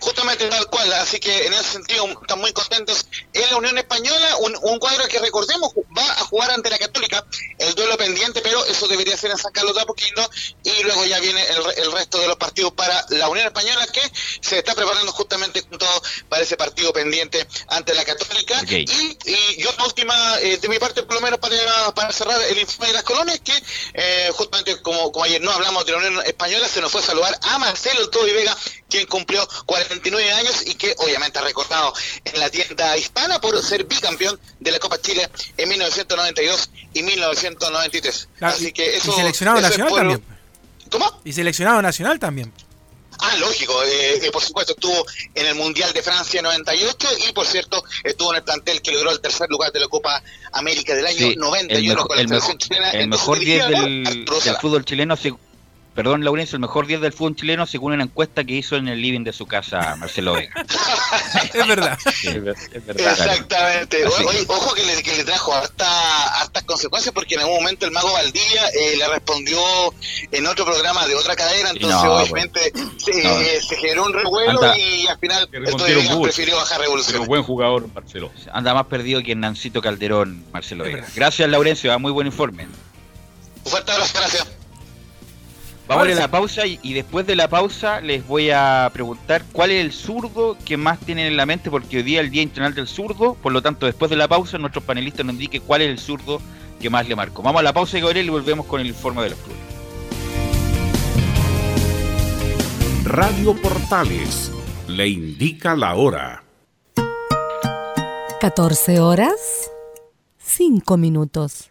Justamente tal cual, así que en ese sentido están muy contentos en la Unión Española, un, cuadro que recordemos va a jugar ante la Católica, el duelo pendiente, pero eso debería ser en San Carlos de Apoquindo y luego ya viene el, resto de los partidos para la Unión Española que se está preparando justamente con todo para ese partido pendiente ante la Católica. Y, y, yo última, eh, de mi parte por lo menos para, para cerrar el informe de las colonias, que eh, justamente como, como ayer no hablamos de la Unión Española, se nos fue a saludar a Marcelo Toby Vega, quien cumplió 49 años y que obviamente ha recordado en la tienda hispana por ser bicampeón de la Copa Chile en 1992 y 1993. Así que eso, y seleccionado nacional también. ¿Cómo? Y seleccionado nacional también. Ah, lógico, eh, eh, por supuesto estuvo en el Mundial de Francia 98 y por cierto estuvo en el plantel que logró el tercer lugar de la Copa América del año 91 con la selección chilena. El mejor 10 del, del, fútbol chileno Perdón, Laurencio, el mejor 10 del fútbol chileno según una encuesta que hizo en el living de su casa Marcelo Vega. es verdad. es, verdad Exactamente. ojo que le, que le trajo harta, hartas consecuencias porque en algún momento el mago Valdivia eh, le respondió en otro programa de otra cadena, entonces obviamente se, se, generó un revuelo y al final prefirió bajar revolución. Pero buen jugador Marcelo. Anda más perdido que Nancito Calderón, Marcelo Vega. Gracias, Laurencio, muy buen informe. Un fuerte abrazo, gracias. Vamos a la pausa y, después de la pausa les voy a preguntar cuál es el zurdo que más tienen en la mente, porque hoy día es el Día Internacional del Zurdo, por lo tanto después de la pausa nuestros panelistas nos indiquen cuál es el zurdo que más le marcó. Vamos a la pausa, Gabriel, y volvemos con el informe de los clubes. Radio Portales le indica la hora. 14 horas, 5 minutos.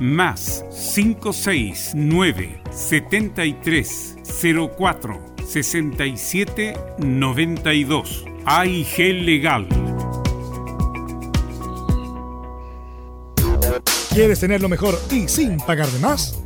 más 569 73 04 67 92. AIG Legal. ¿Quieres tener lo mejor y sin pagar de más?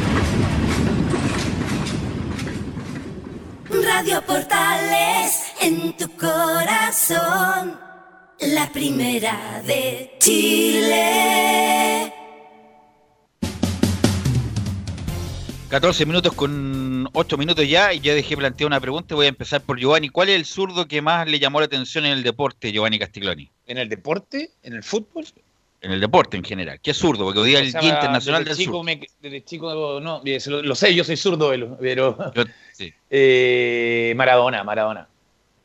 Radio Portales en tu corazón, la primera de Chile. 14 minutos con 8 minutos ya y ya dejé plantear una pregunta. Voy a empezar por Giovanni. ¿Cuál es el zurdo que más le llamó la atención en el deporte, Giovanni Castiglioni? ¿En el deporte? ¿En el fútbol? En el deporte en general. ¿Qué es zurdo? Porque hoy día es el Día Internacional del chico Zurdo. me- desde chico, no, lo, lo sé, yo soy zurdo, pero. Yo- sí, eh, Maradona, Maradona.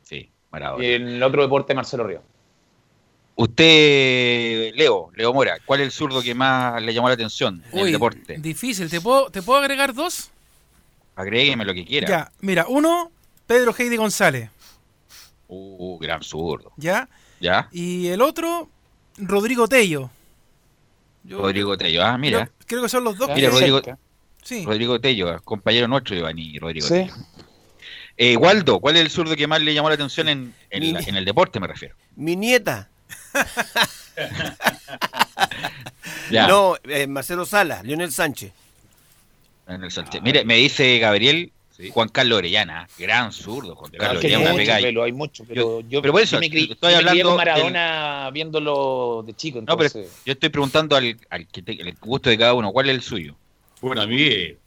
sí, Maradona. Y el otro deporte, Marcelo Río. Usted, Leo, Leo Mora, ¿cuál es el zurdo que más le llamó la atención en el deporte? difícil. ¿Te puedo, ¿Te puedo agregar dos? Agrégueme lo que quiera. Ya, mira, uno, Pedro Heidi González, Uh, gran zurdo. ¿ya? ¿Ya? Y el otro, Rodrigo Tello. Yo- Rodrigo Tello. Ah, mira. Creo, creo que son los dos. Mira, que- Rodrigo, Sí. Rodrigo Tello, compañero nuestro, Giovanni Rodrigo Sí. Tello. Eh, Waldo, ¿cuál es el zurdo que más le llamó la atención en, en Mi- la- en el deporte, me refiero? Mi nieta. Ya. No, eh, Marcelo Sala, Leonel Sánchez. En el Sánchez. Mire, me dice Gabriel, Juan Carlos Orellana, gran zurdo, Juan Carlos hay Orellana. Pelo, hay pero yo, pero por eso, yo me, cri- estoy me hablando del- Maradona viéndolo de chico, No, pero entonces... yo estoy preguntando al, al que te- el gusto de cada uno, ¿cuál es el suyo? Bueno, a mí, eh,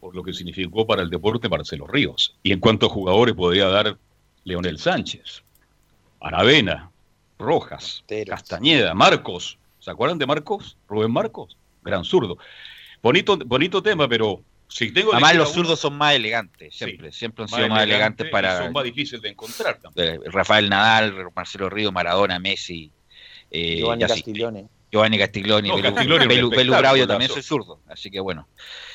por lo que significó para el deporte Marcelo Ríos. Y en cuanto a jugadores podría dar Leonel Sánchez, Aravena, Rojas, Castañeda, Marcos. ¿Se acuerdan de Marcos? Rubén Marcos, gran zurdo. Bonito, bonito tema, pero si tengo Además, los uno- zurdos son más elegantes, siempre, siempre han sido más elegantes para Son más difíciles de encontrar también. eh, Rafael Nadal, Marcelo Río, Maradona, Messi, eh, Giovanni. Castiglione. Giovanni Castiglioni, No, Belu, Castiglioni Belu- también soy zurdo, así que bueno.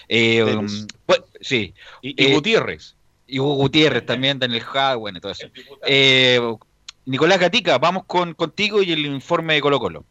Eh, um, bueno, sí. Y, y Eh, Gutiérrez. Y Hugo Gutiérrez también, Daniel Ja, bueno, todo eso. Eh, Nicolás Gatica, vamos con contigo y el informe de Colo Colo.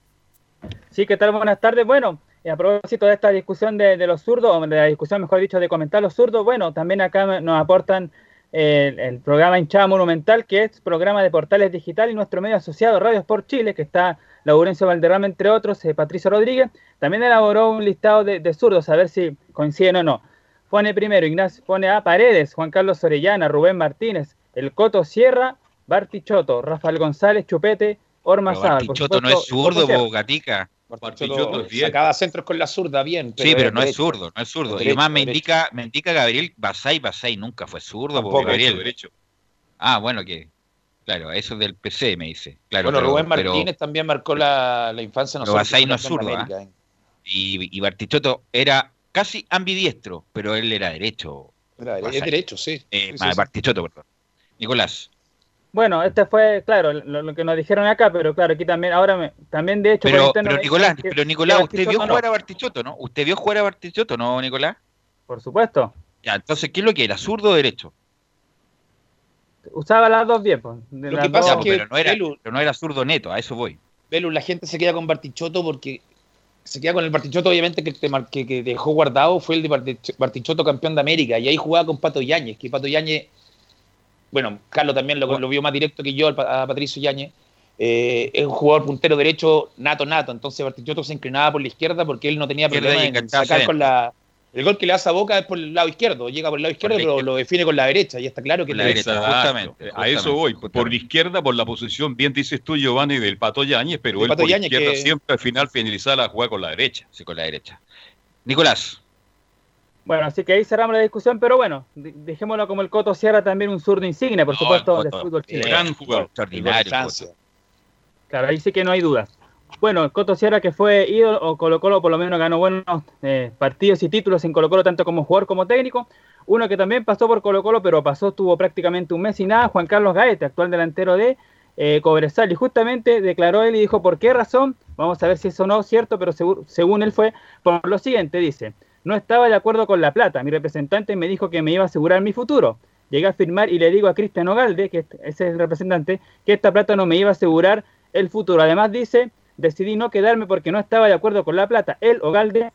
Sí, ¿qué tal? Buenas tardes. Bueno, y a propósito de esta discusión de, de los zurdos, o de la discusión, mejor dicho, de comentar los zurdos, bueno, también acá nos aportan eh, el, el programa Hinchada Monumental, que es programa de portales digital y nuestro medio asociado Radio Sport Chile, que está Laurencio Valderrama, entre otros, eh, Patricio Rodríguez, también elaboró un listado de, de zurdos, a ver si coinciden o no. Pone primero, Ignacio, pone a Paredes, Juan Carlos Orellana, Rubén Martínez, El Coto Sierra, Bartichotto, Rafael González, Chupete, Orma Pero Sábal, por Bartichotto no es zurdo, Coto Sierra. po, Gatica. Bartichotto es bien. Sacaba centros con la zurda, bien. sí, pero no es zurdo, no es zurdo. y además me derecho. indica, me indica Gabriel Basay, Basay nunca fue zurdo, Tampoco, porque Gabriel. derecho. Ah, bueno, que. Claro, eso del PC me dice. Claro, bueno, pero- Rubén pero- Martínez también marcó la, la infancia. Nosotros, Basay no es y, y Bartichotto era casi ambidiestro, pero él era derecho. Era- es derecho, sí. Eh, Sí, sí, ma- sí. Bartichotto, perdón. Nicolás. Bueno, este fue, claro, lo, lo que nos dijeron acá, pero claro, aquí también, ahora me, también de hecho... Pero, Nicolás, que- pero Nicolás, que ¿usted vio jugar no. a Bartichotto, no? ¿Usted vio jugar a Bartichotto, no, Nicolás? Por supuesto. Ya, entonces, ¿qué es lo que era? ¿Zurdo o derecho? Usaba las dos bien, pues. de Lo las que pasa dos- es que pero no era, Belu- pero no era zurdo neto, a eso voy. Velu, la gente se queda con Bartichotto porque se queda con el Bartichotto, obviamente, que, te que, que dejó guardado fue el de Bartich- Bartichotto campeón de América. Y ahí jugaba con Pato Yáñez, que Pato Yáñez, bueno, Carlos también lo, lo vio más directo que yo a Patricio Yáñez. eh, es un jugador puntero derecho nato, nato. Entonces Bartichotto se inclinaba por la izquierda porque él no tenía problema en sacar con la. El gol que le hace a Boca es por el lado izquierdo, llega por el lado izquierdo, pero lo define con la derecha. Y está claro que la derecha, Exacto. justamente, A justamente, eso voy. justamente. Por la izquierda, por la posición, bien dices tú, Giovanni, del Pato Yáñez, pero El él Pato por Yáñez izquierda que- siempre al final finalizaba la jugada con la derecha. Sí, con la derecha. Nicolás. Bueno, así que ahí cerramos la discusión, pero bueno, de- dejémoslo como el Coto Sierra, también un zurdo insigne, por No, supuesto, el del fútbol chileno. Gran jugador. Extraordinario. Claro, ahí sí que no hay dudas. Bueno, el Coto Sierra que fue ídolo, o Colo Colo por lo menos ganó buenos eh, partidos y títulos en Colo Colo, tanto como jugador como técnico. Uno que también pasó por Colo Colo, pero pasó, estuvo prácticamente un mes y nada, Juan Carlos Gaete, actual delantero de eh, Cobresal. Y justamente declaró él y dijo, ¿por qué razón? Vamos a ver si eso no es cierto, pero según él fue por lo siguiente, dice, no estaba de acuerdo con la plata. Mi representante me dijo que me iba a asegurar mi futuro. Llegué a firmar y le digo a Cristian Ogalde, que es el representante, que esta plata no me iba a asegurar el futuro. Además dice, decidí no quedarme porque no estaba de acuerdo con la plata. Él, Ogalde,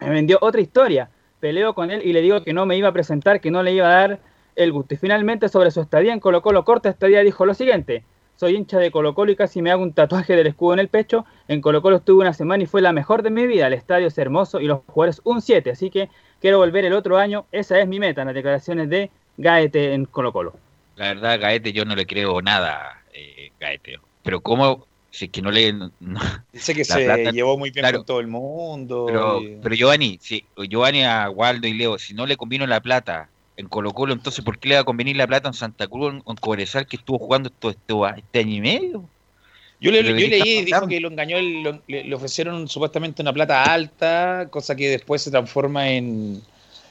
me vendió otra historia. Peleo con él y le digo que no me iba a presentar, que no le iba a dar el gusto. Y finalmente sobre su estadía en Colo Colo corta estadía dijo lo siguiente. Soy hincha de Colo Colo y casi me hago un tatuaje del escudo en el pecho. En Colo Colo estuve una semana y fue la mejor de mi vida. El estadio es hermoso y los jugadores un 7. Así que quiero volver el otro año. Esa es mi meta en las declaraciones de Gaete en Colo Colo. La verdad, Gaete, yo no le creo nada, eh, Gaete. Pero cómo, si es que no le... no- Dice que se plata- llevó muy bien claro. con todo el mundo. pero, y- pero Giovanni, si, Giovanni a Waldo y Leo, si no le convino la plata en Colo Colo, entonces ¿por qué le va a convenir la plata en Santa Cruz, en, en Cobresal, que estuvo jugando esto, esto- este año y medio? Yo, le, yo ¿de qué leí, dijo que lo engañó, lo- le, le ofrecieron supuestamente una plata alta, cosa que después se transforma en,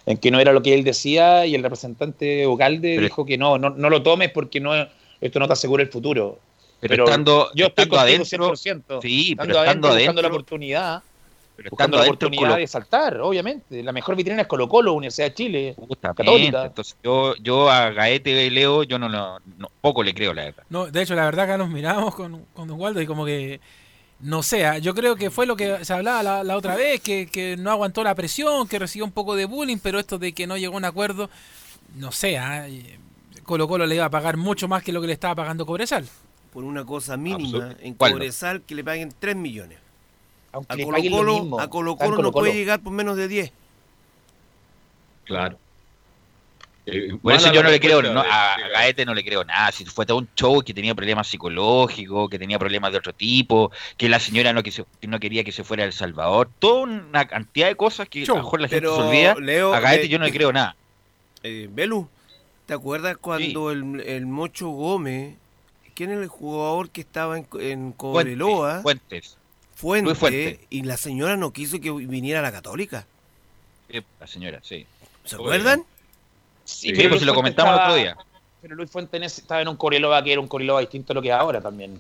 en que no era lo que él decía, y el representante Ogalde Pero- dijo que no, no, no lo tomes porque no esto no te asegura el futuro. Pero, estando, yo estoy estando adentro, 100%. sí, estando pero estando adentro, buscando la adentro, oportunidad, pero buscando estando la adentro oportunidad Colo- de saltar, obviamente. La mejor vitrina es Colo Colo, Universidad de Chile, Justamente, Católica. Entonces yo, yo a Gaete y Leo, yo no, lo- no- poco le creo, la verdad. No, de hecho, la verdad que nos miramos con, con Don Waldo y como que, no sé, ah, yo creo que fue lo que se hablaba la, la otra vez, que, que no aguantó la presión, que recibió un poco de bullying, pero esto de que no llegó a un acuerdo, no sé, y Colo Colo le iba a pagar mucho más que lo que le estaba pagando Cobresal. Por una cosa mínima, en ¿Cuál no? Cobresal que le paguen 3 millones. aunque A le Colo Colo, mismo. a Colo Colo no puede llegar por menos de 10. Claro. Eh, Por eso yo no le creo, no, a Gaete no le creo nada. Si fue todo un show que tenía problemas psicológicos, que tenía problemas de otro tipo, que la señora no, que no quería que se fuera a El Salvador, toda una cantidad de cosas que a lo mejor la gente Pero, se olvida. Leo, a Gaete yo no le creo nada. Eh, Belu, ¿te acuerdas cuando el, el Mocho Gómez, quién es el jugador que estaba en, en Cobreloa? Fuentes. Fuente, Luis Fuente. y la señora no quiso que viniera a la Católica. Eh, La señora, sí. ¿Se acuerdan? Sí, pero pues Luis si lo Fuentes comentamos el otro día. Pero Luis Fuentes estaba en un Coriloba que era un Coriloba distinto a lo que es ahora también.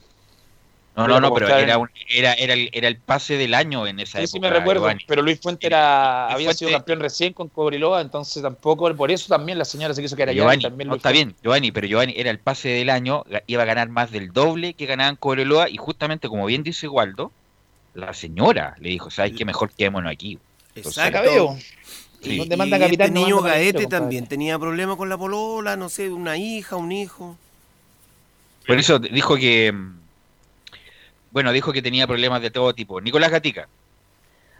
No, no, no, pero era, un- era, era, el, era el pase del año en esa Sí, época. sí me recuerdo, Giovanni. pero Luis Fuentes era, Luis había sido Fuente- campeón recién con Cobreloa, entonces tampoco, por eso también la señora se quiso quedar allá. y Giovanni, también no está bien, Giovanni, pero Giovanni era el pase del año, iba a ganar más del doble que ganaban Cobreloa y justamente como bien dice Waldo, la señora le dijo, ¿sabes qué? Mejor quedémonos aquí. Entonces, Cabello. Sí. Donde manda y capitán, este no niño Gaete compadre. también tenía problemas con la polola, no sé, una hija, un hijo. Por eso dijo que, mm, bueno, dijo que tenía problemas de todo tipo. Nicolás Gatica,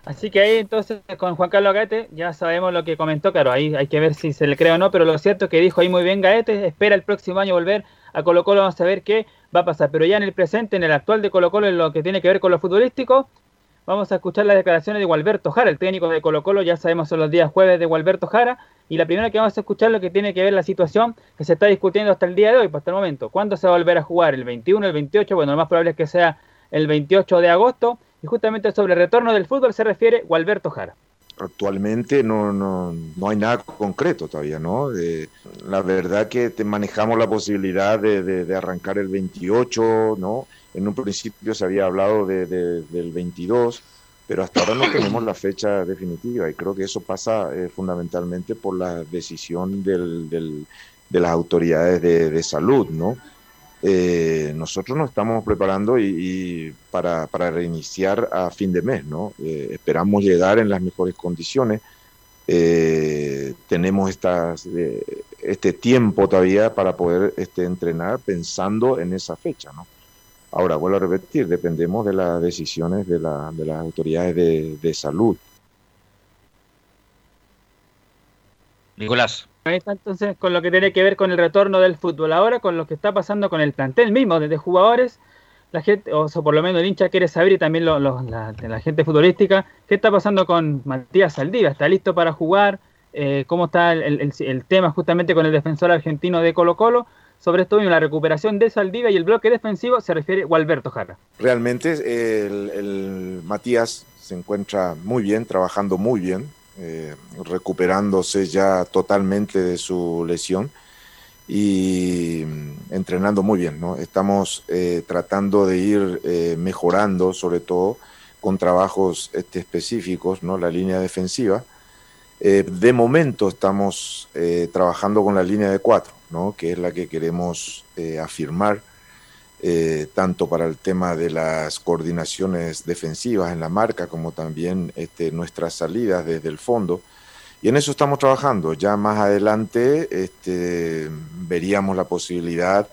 Así que ahí entonces con Juan Carlos Gaete ya sabemos lo que comentó, claro, ahí hay que ver si se le cree o no, pero lo cierto es que dijo ahí muy bien Gaete, espera el próximo año volver a Colo Colo, vamos a ver qué va a pasar, pero ya en el presente, en el actual de Colo Colo, en lo que tiene que ver con lo futbolístico, vamos a escuchar las declaraciones de Gualberto Jara, el técnico de Colo Colo, ya sabemos son los días jueves de Gualberto Jara, y la primera que vamos a escuchar lo que tiene que ver la situación que se está discutiendo hasta el día de hoy, pues, hasta el momento. ¿Cuándo se va a volver a jugar? ¿El 21, el 28? Bueno, lo más probable es que sea el 28 de agosto, y justamente sobre el retorno del fútbol se refiere Gualberto Jara actualmente no, no, no, hay nada concreto todavía, ¿no? la verdad que manejamos la posibilidad de, de, arrancar el 28, ¿no? En un principio se había hablado de, del 22, pero hasta ahora no tenemos la fecha definitiva y creo que eso pasa eh, fundamentalmente por la decisión del, del, de las autoridades de, salud, ¿no? Eh, nosotros nos estamos preparando y, para, para, reiniciar a fin de mes, ¿no? Eh, esperamos llegar en las mejores condiciones. Eh, tenemos estas, este tiempo todavía para poder este, entrenar pensando en esa fecha. Ahora, vuelvo a repetir, dependemos de las decisiones de, la, de las autoridades de, de salud. Nicolás. Ahí está entonces con lo que tiene que ver con el retorno del fútbol. Ahora con lo que está pasando con el plantel mismo, desde jugadores, la gente, o por lo menos el hincha quiere saber y también la, la, gente futbolística, qué está pasando con Matías Saldiva. ¿Está listo para jugar? Eh, ¿Cómo está el, tema justamente con el defensor argentino de Colo Colo? Sobre esto mismo, la recuperación de Saldiva y el bloque defensivo se refiere a Alberto Jara. Realmente el Matías se encuentra muy bien, trabajando muy bien eh, recuperándose ya totalmente de su lesión y mm, entrenando muy bien. ¿no? Estamos eh, tratando de ir eh, mejorando, sobre todo con trabajos este, específicos, ¿no? la línea defensiva. de momento estamos trabajando con la línea de cuatro, ¿no? que es la que queremos afirmar eh, tanto para el tema de las coordinaciones defensivas en la marca como también este, nuestras salidas desde el fondo. Y en eso estamos trabajando. Ya más adelante este, veríamos la posibilidad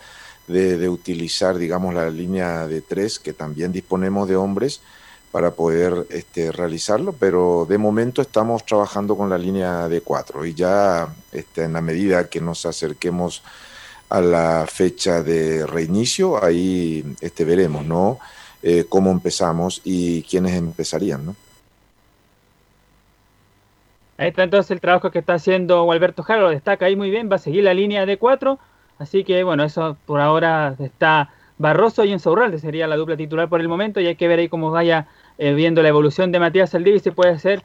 de, utilizar, digamos, la línea de tres, que también disponemos de hombres para poder este, realizarlo, pero de momento estamos trabajando con la línea de cuatro y ya en la medida que nos acerquemos a la fecha de reinicio, ahí este, veremos, ¿no? Eh, cómo empezamos y quiénes empezarían, ¿no? Ahí está entonces el trabajo que está haciendo Alberto Jara, lo destaca ahí muy bien, va a seguir la línea de cuatro, así que bueno, eso por ahora está Barroso y Enzo Urralde, sería la dupla titular por el momento, y hay que ver ahí cómo vaya eh, viendo la evolución de Matías Saldivi si puede ser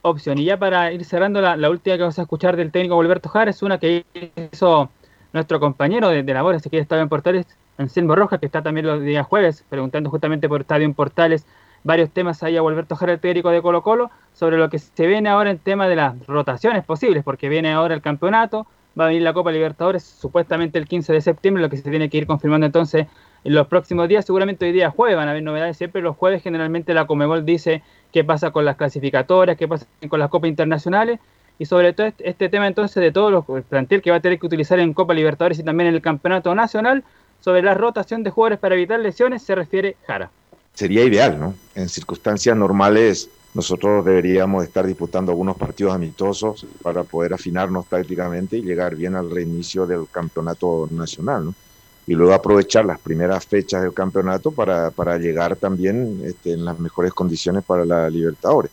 opción. Y ya para ir cerrando, la, la, última que vamos a escuchar del técnico Alberto Jara es una que hizo nuestro compañero de, de labores aquí de Estadio en Portales, Anselmo Rojas, que está también los días jueves, preguntando justamente por Estadio en Portales. Varios temas ahí a volver a tocar el técnico de Colo Colo sobre lo que se viene ahora en tema de las rotaciones posibles, porque viene ahora el campeonato, va a venir la Copa Libertadores supuestamente el 15 de septiembre, lo que se tiene que ir confirmando entonces en los próximos días, seguramente hoy día jueves van a haber novedades, siempre los jueves generalmente la Comebol dice qué pasa con las clasificatorias, qué pasa con las copas internacionales, y sobre todo este, este, tema entonces de todo los, el plantel que va a tener que utilizar en Copa Libertadores y también en el Campeonato Nacional, sobre la rotación de jugadores para evitar lesiones, se refiere Jara. Sería ideal, ¿no? En circunstancias normales nosotros deberíamos estar disputando algunos partidos amistosos para poder afinarnos tácticamente y llegar bien al reinicio del campeonato nacional, ¿no? Y luego aprovechar las primeras fechas del campeonato para, para llegar también este, en las mejores condiciones para la Libertadores.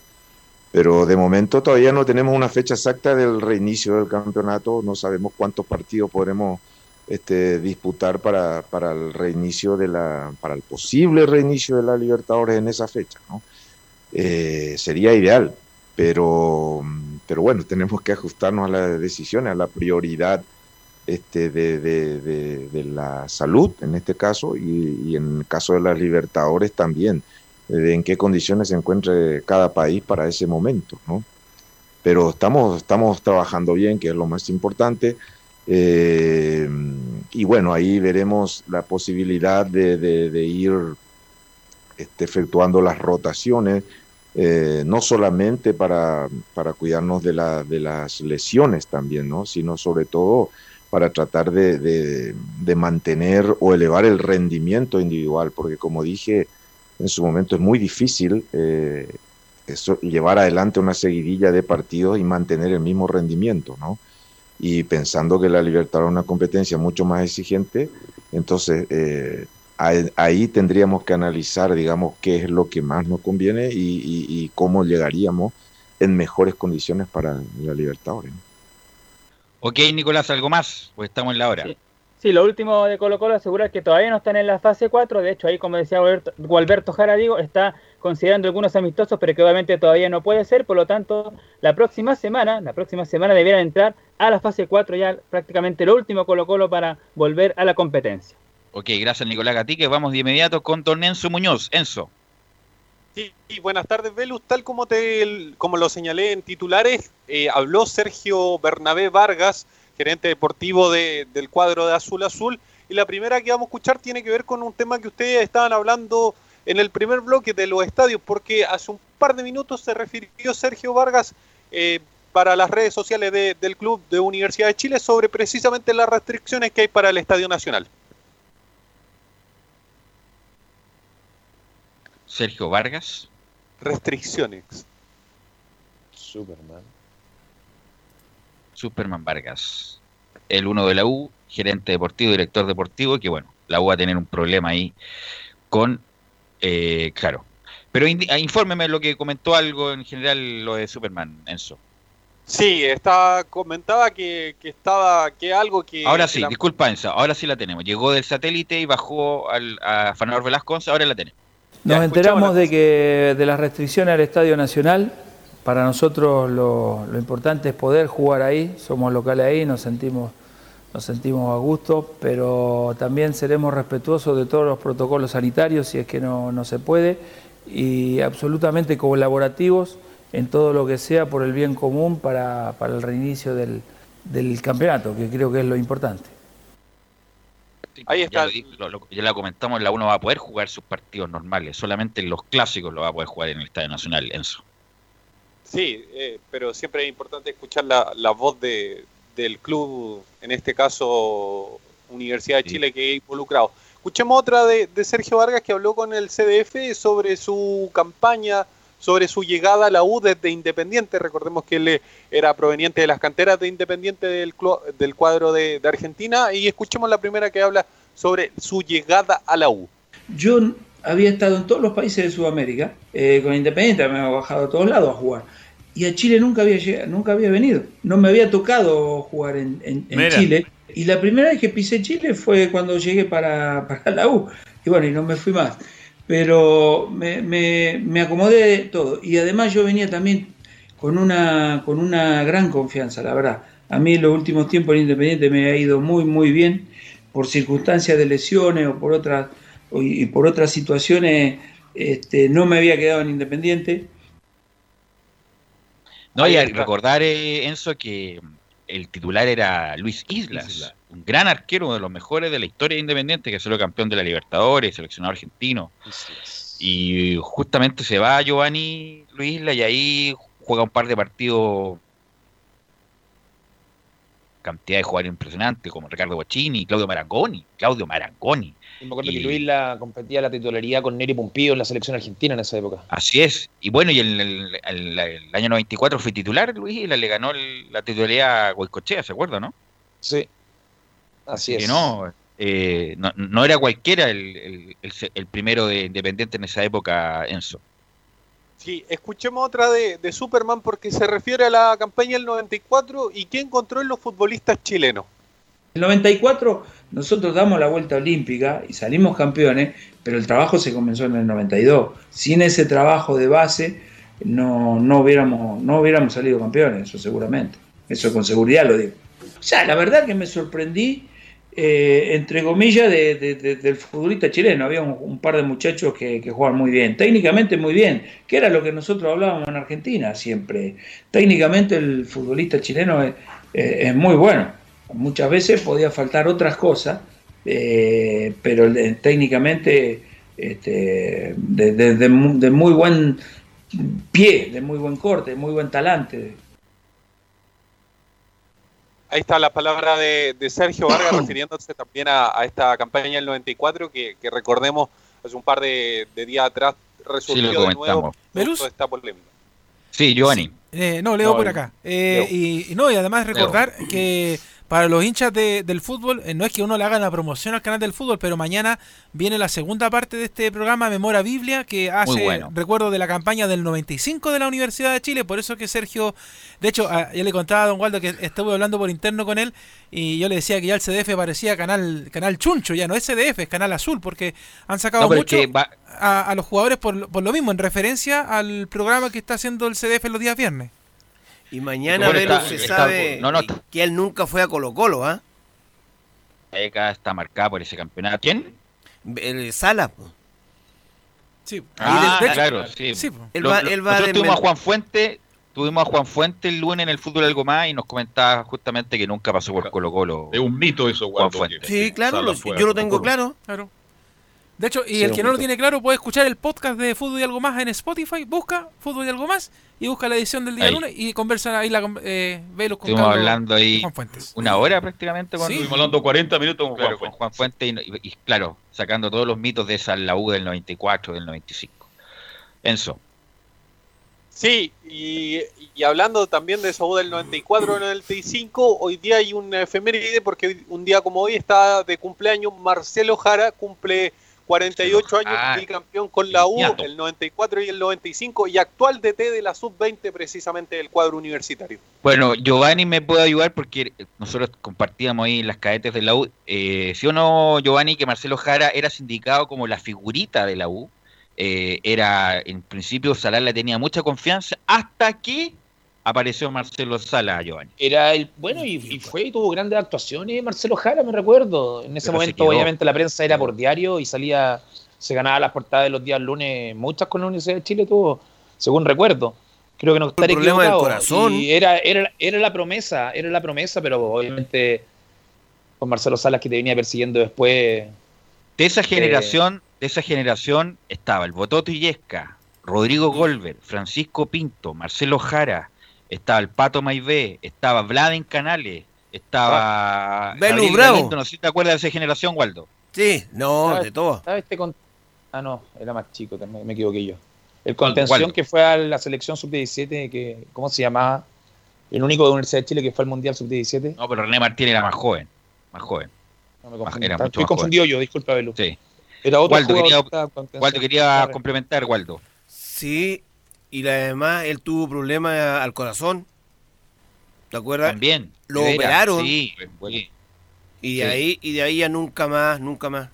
Pero de momento todavía no tenemos una fecha exacta del reinicio del campeonato, no sabemos cuántos partidos podremos este, disputar para, para el reinicio de la, para el posible reinicio de la Libertadores en esa fecha, ¿no? Eh, sería ideal, pero, pero bueno, tenemos que ajustarnos a las decisiones, a la prioridad este, de, de, de, la salud en este caso y, en el caso de las Libertadores también de en qué condiciones se encuentre cada país para ese momento, ¿no? Pero estamos, estamos trabajando bien, que es lo más importante. Eh, y bueno, ahí veremos la posibilidad de, de, ir este, efectuando las rotaciones, eh, no solamente para, para cuidarnos de, la, de las lesiones también, ¿no? sino sobre todo para tratar de, de, de mantener o elevar el rendimiento individual, porque como dije, en su momento es muy difícil eh, eso, llevar adelante una seguidilla de partidos y mantener el mismo rendimiento, ¿no? Y pensando que la Libertad es una competencia mucho más exigente, entonces eh, ahí tendríamos que analizar, digamos, qué es lo que más nos conviene y, cómo llegaríamos en mejores condiciones para la Libertadores. Ok, Nicolás, ¿algo más? Pues estamos en la hora. Sí. Lo último de Colo Colo asegurar que todavía no están en la fase 4. De hecho, ahí, como decía Gualberto Jara, digo, está considerando algunos amistosos, pero que obviamente todavía no puede ser. Por lo tanto, la próxima semana, la próxima semana debiera entrar a la fase 4, ya prácticamente lo último Colo Colo para volver a la competencia. Ok, gracias Nicolás Gatique. Vamos de inmediato con don Enzo Muñoz. Enzo. Sí, buenas tardes, Velus. Tal como, te, como lo señalé en titulares, eh, habló Sergio Bernabé Vargas, gerente deportivo del cuadro de Azul Azul. Y la primera que vamos a escuchar tiene que ver con un tema que ustedes estaban hablando en el primer bloque de los estadios, porque hace un par de minutos se refirió Sergio Vargas eh, para las redes sociales del Club de Universidad de Chile sobre precisamente las restricciones que hay para el Estadio Nacional. Sergio Vargas. Restricciones. Superman. Superman Vargas. El uno de la U, gerente deportivo, director deportivo, que bueno, la U va a tener un problema ahí con, eh, claro. Pero ah, infórmeme lo que comentó algo en general lo de Superman, Enzo. Sí, está, comentaba que, estaba, que algo que... Ahora sí, disculpa Enzo, ahora sí la tenemos. Llegó del satélite y bajó al, a Fanador Velasco, ahora la tenemos. Nos enteramos de que de las restricciones al Estadio Nacional, para nosotros lo, importante es poder jugar ahí, somos locales ahí, nos sentimos, nos sentimos a gusto, pero también seremos respetuosos de todos los protocolos sanitarios si es que no, no se puede y absolutamente colaborativos en todo lo que sea por el bien común para, para el reinicio del, del campeonato, que creo que es lo importante. Ahí está. Ya lo, comentamos, la uno va a poder jugar sus partidos normales, solamente los clásicos lo va a poder jugar en el Estadio Nacional, Enzo. Sí, eh, pero siempre es importante escuchar la, voz de, del club, en este caso Universidad de Chile, que ha involucrado. Escuchemos otra de, de, Sergio Vargas que habló con el CDF sobre su campaña, sobre su llegada a la U desde Independiente. Recordemos que él era proveniente de las canteras de Independiente del, del cuadro de, Argentina. Y escuchemos la primera que habla sobre su llegada a la U. Yo había estado en todos los países de Sudamérica, eh, con Independiente, me había bajado a todos lados a jugar. Y a Chile nunca había, llegado, nunca había venido. No me había tocado jugar en, Chile. Y la primera vez que pisé Chile fue cuando llegué para, para la U. Y bueno, y no me fui más pero me, me, acomodé de todo. Y además yo venía también con una, con una gran confianza, la verdad. A mí en los últimos tiempos en Independiente me ha ido muy, muy bien, por circunstancias de lesiones o por otras, y por otras situaciones, este, no me había quedado en Independiente. No, y recordar, eh, Enzo, que el titular era Luis Islas, un gran arquero, uno de los mejores de la historia de Independiente, que salió campeón de la Libertadores, seleccionado argentino. Y justamente se va Giovanni Luis Islas y ahí juega un par de partidos cantidad de jugadores impresionantes como Ricardo Bochini, Claudio Marangoni, Claudio Marangoni. Me acuerdo que Luis la competía la titularidad con Neri Pumpido en la selección argentina en esa época. Así es. Y bueno, y en el, año 94 fue titular Luis y le ganó la titularidad a Goicochea, ¿se acuerda, no? Sí. Así, es. Eh, no, no, era cualquiera el, el, primero de Independiente en esa época, Enzo. Sí, escuchemos otra de, de, Superman porque se refiere a la campaña del 94 y qué encontró en los futbolistas chilenos. En el 94 nosotros damos la vuelta olímpica y salimos campeones, pero el trabajo se comenzó en el 92. Sin ese trabajo de base no, no, hubiéramos, no hubiéramos salido campeones, eso seguramente. Eso con seguridad lo digo. O sea, la verdad que me sorprendí eh, entre comillas, del futbolista chileno. Había un, par de muchachos que, que, jugaban muy bien, técnicamente muy bien, que era lo que nosotros hablábamos en Argentina siempre. Técnicamente el futbolista chileno es, muy bueno. Muchas veces podía faltar otras cosas, eh, pero técnicamente este, de, muy buen pie, de muy buen corte, de muy buen talante. Ahí está la palabra de, Sergio Vargas refiriéndose también a, esta campaña del 94 que, recordemos hace un par de, días atrás resolvió de nuevo toda esta polémica. Sí, Giovanni. Eh, no, leo por acá. Eh, y, no, y además recordar que para los hinchas de- del fútbol, eh, no es que uno le haga la promoción al canal del fútbol, pero mañana viene la segunda parte de este programa Memora Biblia, que hace bueno. recuerdo de la campaña del 95 de la Universidad de Chile, por eso que Sergio, de hecho, a- yo le contaba a don Waldo que estuve hablando por interno con él y yo le decía que ya el CDF parecía canal canal chuncho, ya no es CDF, es canal azul, porque han sacado No, mucho va- a, a los jugadores por, lo- por lo mismo, en referencia al programa que está haciendo el CDF los días viernes. Y mañana está- se está- sabe no, no, que él nunca fue a Colo Colo, ¿ah? ECA está marcada por ese campeonato. ¿Quién? El Sala. po. Sí. Ah, claro, sí. Él Lo- va- él va nosotros tuvimos a Juan Fuente, tuvimos a Juan Fuente el lunes en el fútbol algo más y nos comentaba justamente que nunca pasó por Colo Colo. Es un mito eso, Juan Fuente. Sí, claro, lo- yo lo tengo claro. Claro. De hecho, y Sí, el que no lo tiene claro puede escuchar el podcast de Fútbol y Algo Más en Spotify, busca Fútbol y Algo Más y busca la edición del día Ahí. lunes y conversan ahí la, eh, Velos con Estuvimos Carlos hablando ahí Juan Fuentes. una hora prácticamente Sí. Estuvimos hablando 40 minutos con claro, Juan con Juan Fuente y, y- y, claro, sacando todos los mitos de esa la U del 94, del 95. Enzo. Sí, y, y hablando también de esa U del 94-95, hoy día hay una efeméride porque hoy- un día como hoy está de cumpleaños Marcelo Jara, cumple 48 años, Ah, bicampeón con la U, el 94 y el 95, y actual DT de la Sub-20 precisamente del cuadro universitario. Bueno, Giovanni me puede ayudar porque nosotros compartíamos ahí las cadetes de la U. Eh, ¿Sí o no, Giovanni, que Marcelo Jara era sindicado como la figurita de la U? Eh, era, en principio, Salah le tenía mucha confianza hasta que apareció Marcelo Sala, Giovanni. Era el bueno y, y fue y tuvo grandes actuaciones Marcelo Jara, me recuerdo. En ese Pero momento, obviamente, la prensa era por diario y salía, se ganaba las portadas de los días lunes, muchas con la Universidad de Chile tuvo, según recuerdo. Creo que no estaré problema del corazón. Y era, era, era la promesa, era la promesa, pero obviamente con Marcelo Salas que te venía persiguiendo después. De esa generación, de esa generación estaba el Bototo Illesca, Rodrigo Golver, Francisco Pinto, Marcelo Jara, estaba el Pato Maibé, estaba Vladen Canales, estaba Belu Gabriel Bravo. Galindo, no sé si te acuerdas de esa generación, Waldo. Sí, no, ¿Sabes- de todo. ¿sabes este con- Ah, no, era más chico, también me equivoqué yo. El contención Waldo. que fue a la selección sub-17, que ¿cómo se llamaba? El único de la Universidad de Chile que fue al Mundial sub-17. No, pero René Martín era más joven, más joven. No me confundí. era Está- mucho Estoy más confundido yo, disculpa, Belu. Sí. Era otro Waldo, quería. Waldo quería complementar, Waldo. Sí, y además él tuvo problemas al corazón. ¿Te acuerdas? También. Lo operaron. Sí, sí. Y de Sí. ahí y de ahí ya nunca más, nunca más.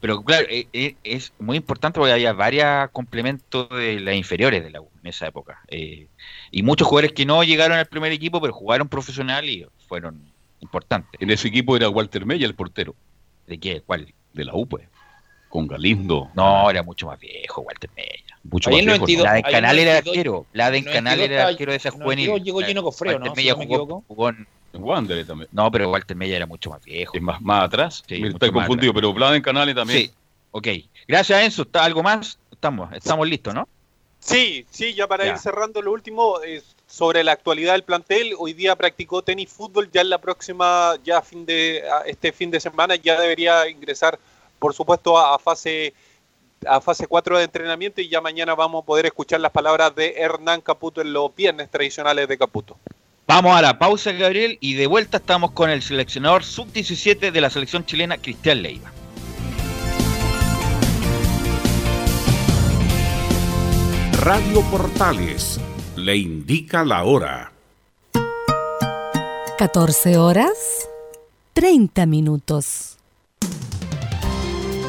Pero claro, eh, eh, es muy importante porque había varios complementos de las inferiores de la U en esa época. Eh, y muchos jugadores que no llegaron al primer equipo, pero jugaron profesional y fueron importantes. En ese equipo era Walter Mella el portero. ¿De qué? ¿Cuál? De la U, pues. Con Galindo. No, era mucho más viejo, Walter Mella. Mucho más viejo. 92, La de Canal era 92, arquero. La de Canal 92 era arquero de esa en juvenil. 92 llegó Gino Cofreo, ¿no? Si Mella no me jugó, equivoco. jugó en- En Wander también. No, pero Walter Mella era mucho más viejo. Es más, más atrás. Sí, Me estoy confundido, pero Vladen Canales también. Sí, ok. Gracias, Enzo. ¿Está algo más? Estamos, estamos listos, ¿no? Sí, sí, ya para Ya. ir cerrando lo último, eh, sobre la actualidad del plantel, hoy día practicó tenis fútbol, ya en la próxima, ya fin de, a este fin de semana ya debería ingresar, por supuesto, a, a fase a fase 4 de entrenamiento y ya mañana vamos a poder escuchar las palabras de Hernán Caputo en los viernes tradicionales de Caputo. Vamos a la pausa, Gabriel, y de vuelta estamos con el seleccionador sub-17 de la selección chilena, Cristian Leiva. Radio Portales le indica la hora. 14 horas 30 minutos.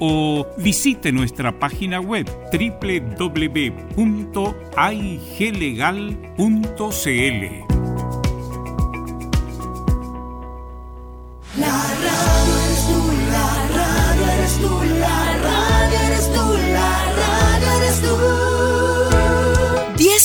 o visite nuestra página web www.iglegal.cl.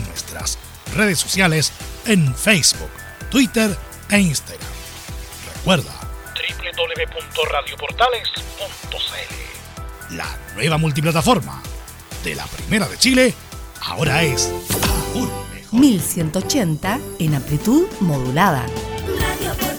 nuestras redes sociales en Facebook, Twitter e Instagram. Recuerda www.radioportales.cl La nueva multiplataforma de la Primera de Chile ahora es 1180 en amplitud modulada. Radio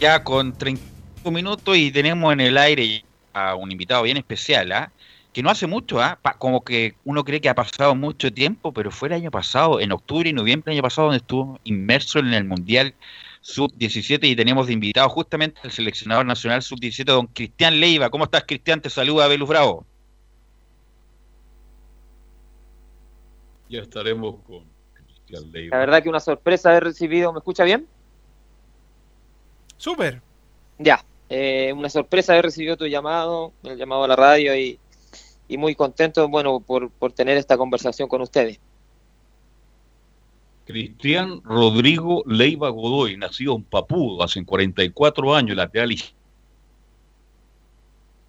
ya con 35 minutos y tenemos en el aire a un invitado bien especial, ¿ah? que no hace mucho, ¿ah? Pa- como que uno cree que ha pasado mucho tiempo, pero fue el año pasado, en octubre y noviembre del año pasado, donde estuvo inmerso en el Mundial Sub-17 y tenemos de invitado justamente al seleccionador nacional Sub-17, don Cristian Leiva. ¿Cómo estás, Cristian? Te saluda Belus Bravo. Ya estaremos con Cristian Leiva. La verdad que una sorpresa haber recibido, ¿me escucha bien? Súper. Ya, eh, una sorpresa haber recibido tu llamado, el llamado a la radio y, y muy contento, bueno, por, por tener esta conversación con ustedes. Cristian Rodrigo Leiva Godoy, nacido en Papudo hace 44 años, lateral y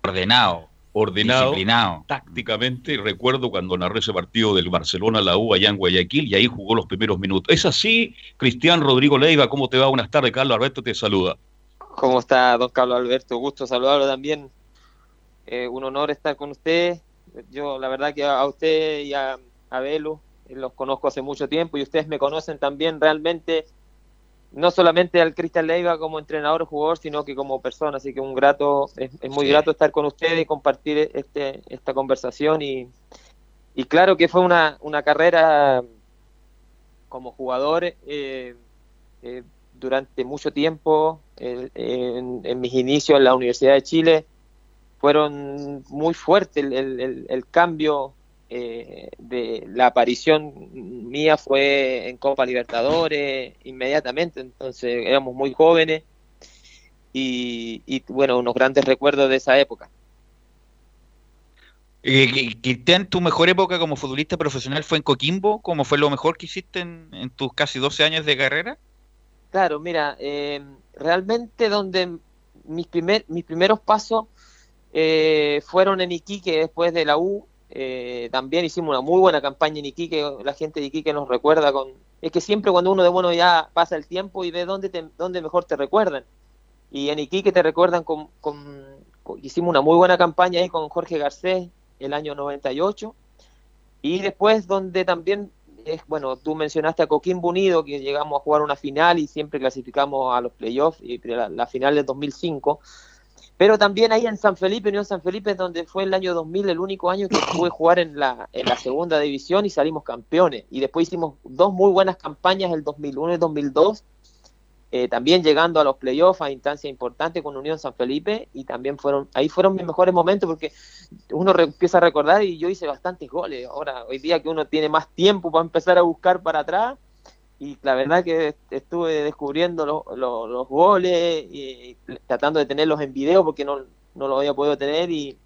Ordenado. Ordenado, Disciplinado. tácticamente. Recuerdo cuando narré ese partido del Barcelona la U allá en Guayaquil y ahí jugó los primeros minutos. Es así, Cristian Rodrigo Leiva, ¿cómo te va? Buenas tardes, Carlos Alberto te saluda. ¿Cómo está, don Carlos Alberto? Gusto saludarlo también. Eh, un honor estar con usted. Yo, la verdad que a usted y a, a Belu eh, los conozco hace mucho tiempo y ustedes me conocen también realmente, no solamente al Cristian Leiva como entrenador o jugador, sino que como persona. Así que un grato, es, es muy Sí. grato estar con ustedes y compartir este, esta conversación. Y, y claro que fue una, una carrera como jugador eh, eh, durante mucho tiempo. eh, en, en mis inicios en la Universidad de Chile fueron muy fuertes. El, el- el- el cambio eh, de la aparición mía fue en Copa Libertadores inmediatamente. Entonces éramos muy jóvenes y, y, bueno, unos grandes recuerdos de esa época. Eh, Cristian, tu mejor época como futbolista profesional fue en Coquimbo, ¿cómo fue lo mejor que hiciste en, en tus casi 12 años de carrera? Claro, mira, eh, realmente donde mis, primer, mis primeros pasos eh, fueron en Iquique después de la U. eh, también hicimos una muy buena campaña en Iquique, la gente de Iquique nos recuerda con... Es que siempre cuando uno de bueno ya pasa el tiempo y ve dónde, te, dónde mejor te recuerdan. Y en Iquique te recuerdan con, con- Hicimos una muy buena campaña ahí con Jorge Garcés, el año 98. Y después donde también, es, bueno, tú mencionaste a Coquimbo Unido, que llegamos a jugar una final y siempre clasificamos a los playoffs, y la, la final del 2005. Pero también ahí en San Felipe, Unión San Felipe, donde fue el año 2000, el único año que pude jugar en la, en la segunda división y salimos campeones. Y después hicimos dos muy buenas campañas, el 2001 y el 2002, eh, también llegando a los playoffs a instancia importante con Unión San Felipe y también fueron ahí fueron mis mejores momentos porque uno re- empieza a recordar y yo hice bastantes goles ahora hoy día que uno tiene más tiempo para empezar a buscar para atrás y la verdad que estuve descubriendo lo- lo- los goles y tratando de tenerlos en video porque no, no lo había podido tener y,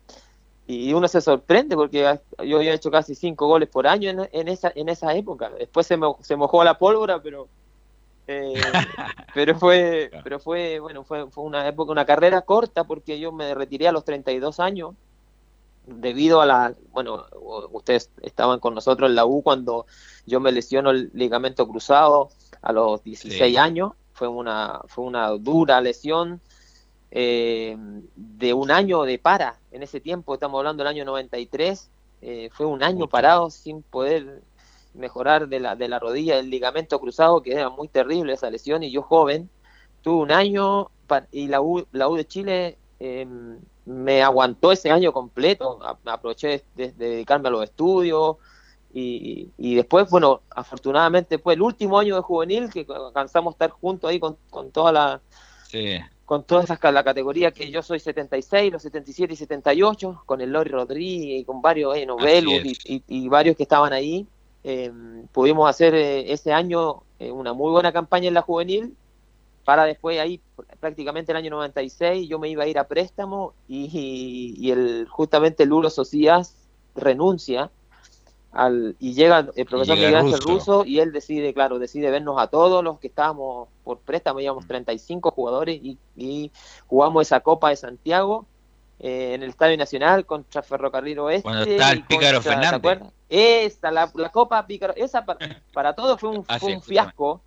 y uno se sorprende porque yo había hecho casi cinco goles por año en, en esa en esa época. Después se, mo- se mojó la pólvora pero eh, pero fue pero fue bueno fue, fue una época una carrera corta porque yo me retiré a los 32 años debido a la bueno ustedes estaban con nosotros en la U cuando yo me lesiono el ligamento cruzado a los 16 Sí. años. Fue una fue una dura lesión eh, de un año de para en ese tiempo. Estamos hablando del año 93 eh, fue un año parado sin poder mejorar de la, de la rodilla, el ligamento cruzado, que era muy terrible esa lesión, y yo joven, tuve un año y la U, la U de Chile eh, me aguantó ese año completo, aproveché de, de dedicarme a los estudios, y, y después, bueno, afortunadamente fue el último año de juvenil que alcanzamos a estar juntos ahí con, con toda la Sí. con todas esas la categoría que yo soy 76, los 77 y 78, con el Lori Rodríguez y con varios, eh, Novelus Así y, y- y varios que estaban ahí, eh, pudimos hacer eh, ese año eh, una muy buena campaña en la juvenil, para después ahí prácticamente el año 96 yo me iba a ir a préstamo y, y- y el justamente Lulo Socias renuncia al, y llega el profesor llega Miguel Ángel Russo. Y él decide, claro, decide vernos a todos los que estábamos por préstamo, íbamos 35 jugadores y, y jugamos esa Copa de Santiago eh, en el Estadio Nacional contra Ferrocarril Oeste. Cuando está el Pícaro contra- ¿te Fernández. Esa, la, la Copa Pícaro, esa para, para todos fue un, Así fue un fiasco,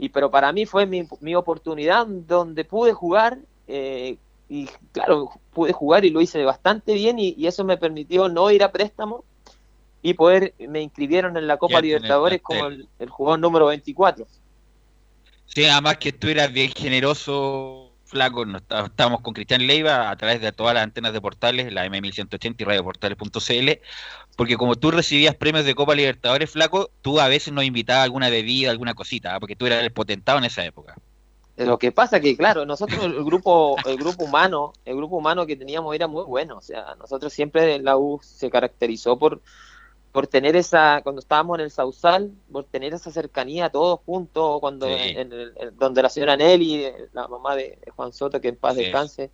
y pero para mí fue mi, mi oportunidad donde pude jugar eh, y claro, pude jugar y lo hice bastante bien y, y eso me permitió no ir a préstamo y poder, me inscribieron en la Copa el Libertadores como el, el jugador número 24. Sí, además que tú eras bien generoso, flaco. No estábamos con Cristian Leiva a través de todas las antenas de portales, la M1180 y radioportales.cl, porque como tú recibías premios de Copa Libertadores, flaco, tú a veces nos invitabas alguna bebida, alguna cosita, ¿ah? porque tú eras el potentado en esa época. Lo que pasa que, claro, nosotros el grupo, el grupo humano, el grupo humano que teníamos era muy bueno. O sea, nosotros siempre la U se caracterizó por, por tener esa, cuando estábamos en el Sausal, por tener esa cercanía todos juntos, cuando Sí. en el- en- donde la señora Nelly, eh, la mamá de Juan Soto, que en paz Sí. descanse,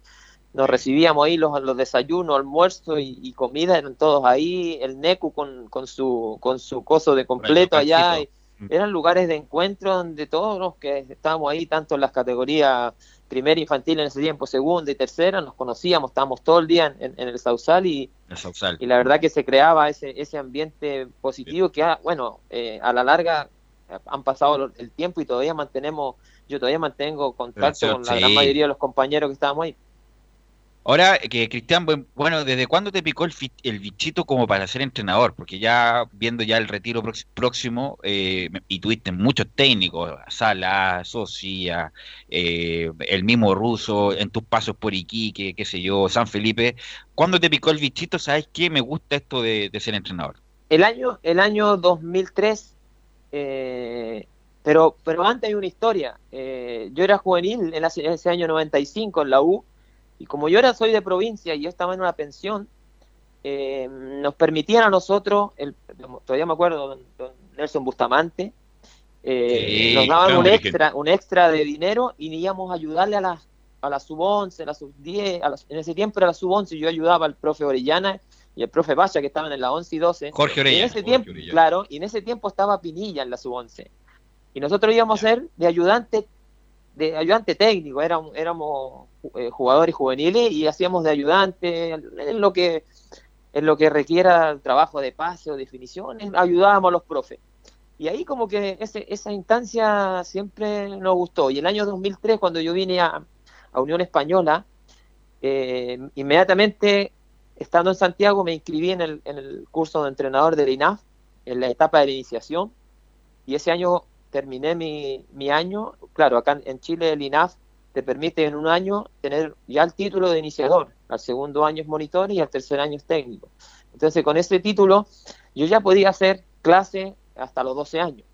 nos recibíamos ahí los, los desayunos, almuerzos y, y comida, eran todos ahí, el NECU con, con su con su coso de completo allá, y eran lugares de encuentro donde todos los que estábamos ahí, tanto en las categorías primera infantil en ese tiempo, segunda y tercera, nos conocíamos, estábamos todo el día en, en el Sausal y, El Sausal. y la verdad que se creaba ese, ese ambiente positivo que, ah, bueno, eh, a la larga eh, han pasado el tiempo y todavía mantenemos, yo todavía mantengo contacto Relación, con la sí. gran mayoría de los compañeros que estábamos ahí. Ahora, que Cristian, buen- bueno, ¿desde cuándo te picó el, el bichito como para ser entrenador? Porque ya viendo ya el retiro próximo, eh, y tuviste muchos técnicos, Sala, Socia, eh, el mismo Ruso, en tus pasos por Iquique, qué sé yo, San Felipe, ¿cuándo te picó el bichito? ¿Sabes qué? Me gusta esto de, de ser entrenador. El año, el año 2003, eh, pero, pero antes hay una historia. Eh, yo era juvenil en ese año 95 en la U, y como yo era soy de provincia y yo estaba en una pensión, eh, nos permitían a nosotros, el, todavía me acuerdo, don, don Nelson Bustamante, eh, Sí, nos daban un extra, un extra de dinero y íbamos a ayudarle a las a la sub 11, a la sub 10, a las- en ese tiempo era la sub 11 y yo ayudaba al profe Orellana y el profe Bacha que estaban en la 11 y 12. Jorge Y en Orellana, ese Jorge tiempo, Orellana. claro, y en ese tiempo estaba Pinilla en la sub 11. Y nosotros íbamos a ser de ayudante de ayudante técnico, éramos, éramos eh, jugadores juveniles y hacíamos de ayudante en lo que en lo que requiera trabajo de pase o definiciones, ayudábamos a los profes. Y ahí como que esa instancia siempre nos gustó. Y el año 2003, cuando yo vine a, a Unión Española, eh, inmediatamente estando en Santiago me inscribí en el, en el curso de entrenador del INAF, en la etapa de la iniciación, y ese año terminé mi, mi año, claro, acá en Chile el INAF te permite en un año tener ya el título de iniciador, al segundo año es monitor y al tercer año es técnico. Entonces con ese título yo ya podía hacer clase hasta los 12 años.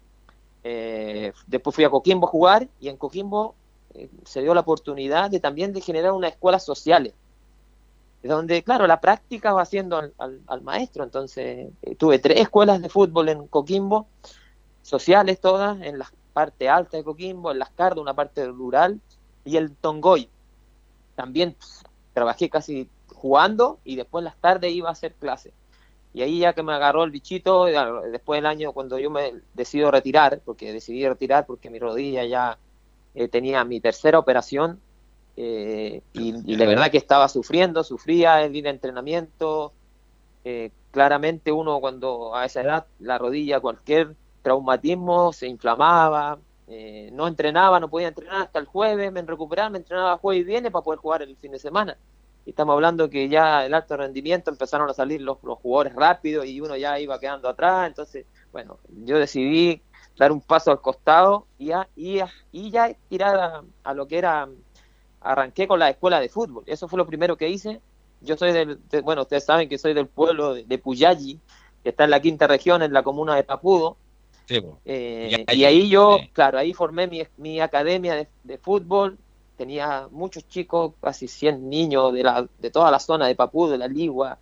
Eh, después fui a Coquimbo a jugar y en Coquimbo eh, se dio la oportunidad de también de generar unas escuelas sociales, donde, claro, la práctica va haciendo al, al- al maestro. Entonces, eh, tuve tres escuelas de fútbol en Coquimbo, sociales todas, en la parte alta de Coquimbo, en Las Cardas, una parte rural, y el Tongoy. También trabajé casi jugando y después las tardes iba a hacer clases. Y ahí ya que me agarró el bichito, ya, después del año cuando yo me decido retirar, porque decidí retirar porque mi rodilla ya eh, tenía mi tercera operación, eh, y, y la verdad que estaba sufriendo, sufría el ir a entrenamiento. eh, claramente uno cuando a esa edad la rodilla, cualquier traumatismo se inflamaba, eh, no entrenaba, no podía entrenar hasta el jueves, me recuperaba, me entrenaba jueves y viernes para poder jugar el fin de semana. Y estamos hablando que ya el alto rendimiento empezaron a salir los, los jugadores rápidos y uno ya iba quedando atrás. Entonces, bueno, yo decidí dar un paso al costado y ya, y ya, y ya tirar a, a lo que era, arranqué con la escuela de fútbol. Eso fue lo primero que hice. Yo soy del, de- bueno, ustedes saben que soy del pueblo de, de que está en la quinta región, en la comuna de Papudo. Sí. Eh, Y y ahí yo, claro, ahí formé mi, mi academia de, de fútbol. Tenía muchos chicos, casi 100 niños de, la, de toda la zona de Papú, de la Ligua.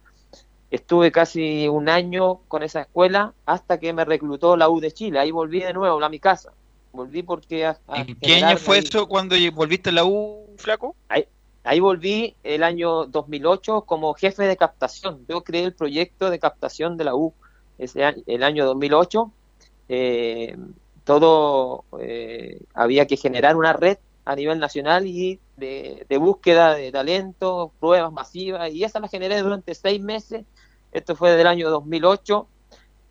Estuve casi un año con esa escuela hasta que me reclutó la U de Chile. Ahí volví de nuevo a mi casa. Volví porque... a- a ¿En qué año fue ahí- eso cuando volviste a la U, flaco? Ahí, ahí volví el año 2008 como jefe de captación. Yo creé el proyecto de captación de la U ese año, el año 2008. Eh, todo eh, había que generar una red a nivel nacional y de, de búsqueda de talento, pruebas masivas, y esa la generé durante seis meses. Esto fue del año 2008,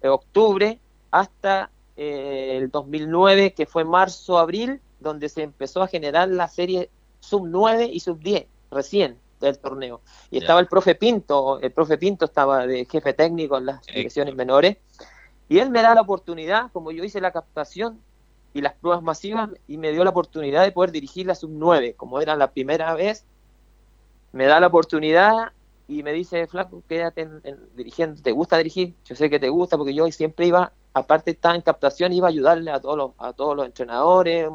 de octubre, hasta eh, el 2009, que fue marzo-abril, donde se empezó a generar la serie sub 9 y sub 10, recién del torneo. Y estaba el profe Pinto, el profe Pinto estaba de jefe técnico en las divisiones menores, y él me da la oportunidad, como yo hice la captación y las pruebas masivas, y me dio la oportunidad de poder dirigir la sub 9, como era la primera vez, me da la oportunidad y me dice, Flaco, quédate en- en- dirigiendo, ¿te gusta dirigir? Yo sé que te gusta, porque yo siempre iba, aparte estar en captación, iba a ayudarle a todos los, a todos los entrenadores,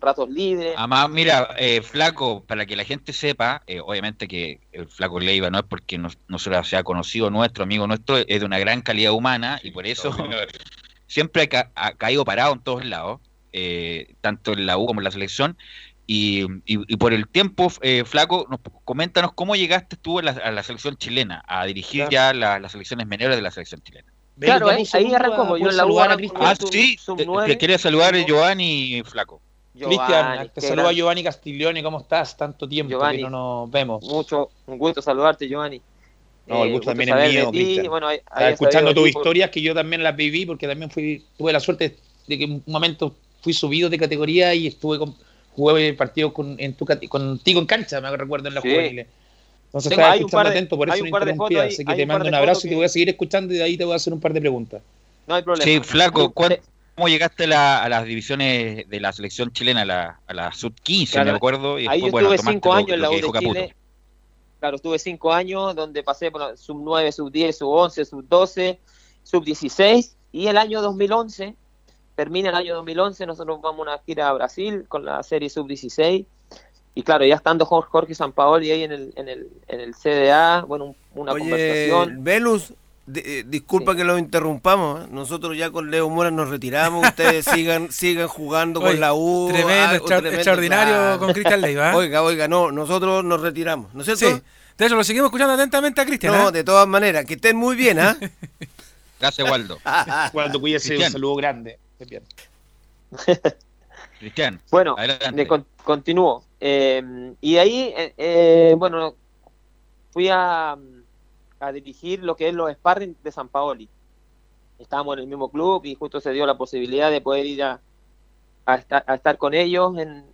ratos libres. Además, mira, eh, Flaco, para que la gente sepa, eh, obviamente que el Flaco Leiva no es porque no, no se sea conocido nuestro, amigo nuestro, es de una gran calidad humana y por eso siempre ha, ca- ha caído parado en todos lados, eh, tanto en la U como en la selección. Y, y- y por el tiempo, eh, Flaco, nos, coméntanos cómo llegaste tú a la, a la selección chilena, a dirigir ya la- las selecciones menores de la selección chilena. Claro, ahí, ahí arrancó, yo en la U Ah, sí, te, te 9. quería saludar Giovanni Flaco. Cristian, te saluda Giovanni Castiglione, ¿cómo estás? Tanto tiempo Giovanni. que no nos vemos. Mucho, un gusto saludarte, Giovanni. No, el Eh, gusto también es mío, bueno, escuchando tus historias que yo también las viví porque también fui tuve la suerte de que en un momento fui subido de categoría y estuve con, jugué partidos con, en tu, contigo en cancha, me recuerdo en las Sí. juveniles. Entonces Tengo- estaba escuchando de- atento, por eso no ahí- Así que te mando un abrazo y te voy a seguir escuchando y de ahí te voy a hacer un par de preguntas. No hay problema. Sí, Flaco, ¿cuán- ¿cómo llegaste a, la- a las divisiones de la selección chilena, a la, a la sub-15, Claro, me acuerdo? Y ahí después, yo bueno, estuve tomaste cinco lo- años en la U de Caputo. Chile. Claro, estuve cinco años donde pasé por la sub 9, sub 10, sub 11, sub 12, sub 16 y el año 2011, termina el año 2011, nosotros vamos a una gira a Brasil con la serie sub 16 y claro, ya estando Jorge, Jorge Sampaoli ahí en el, en el, en el CDA, bueno, un- una Oye, conversación. Velus, eh, disculpa que lo interrumpamos. ¿eh? Nosotros ya con Leo Mora nos retiramos. Ustedes sigan sigan jugando Oye, con la U. tremendo, algo extra- extraordinario con Cristian Leiva, ¿eh? Oiga, oiga, no, nosotros nos retiramos, ¿no es cierto? Sí. De hecho, lo seguimos escuchando atentamente a Cristian. No, ¿eh? de todas maneras, que estén muy bien, ¿ah? Gracias, Waldo. Cuando cuídese, un saludo grande. Cristian, Bueno, adelante. de con- continúo. Eh, y ahí, eh, eh, bueno, fui a, a dirigir lo que es los sparring de San Paoli. Estábamos en el mismo club y justo se dio la posibilidad de poder ir a, estar, con ellos en,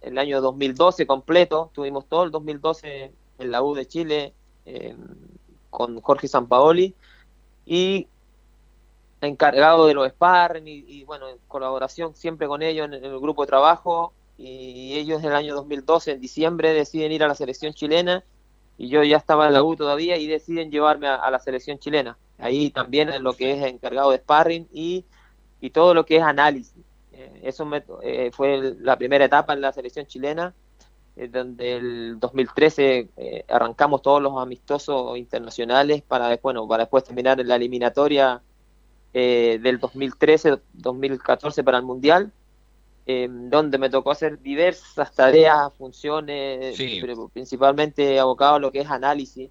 el año 2012 completo. Tuvimos todo el 2012 en la U de Chile, con Jorge Sampaoli y encargado de los sparring y, y, bueno, en colaboración siempre con ellos en, en el grupo de trabajo y ellos en el año 2012, en diciembre, deciden ir a la selección chilena y yo ya estaba en la U todavía y deciden llevarme a, la selección chilena. Ahí también es lo que es encargado de sparring y, y todo lo que es análisis. Eh, eso me, eh, fue la primera etapa en la selección chilena, eh, donde el 2013 eh, arrancamos todos los amistosos internacionales para, bueno, para después terminar en la eliminatoria del 2013-2014 para el Mundial, eh, donde me tocó hacer diversas tareas, funciones, Sí. pero principalmente abocado a lo que es análisis.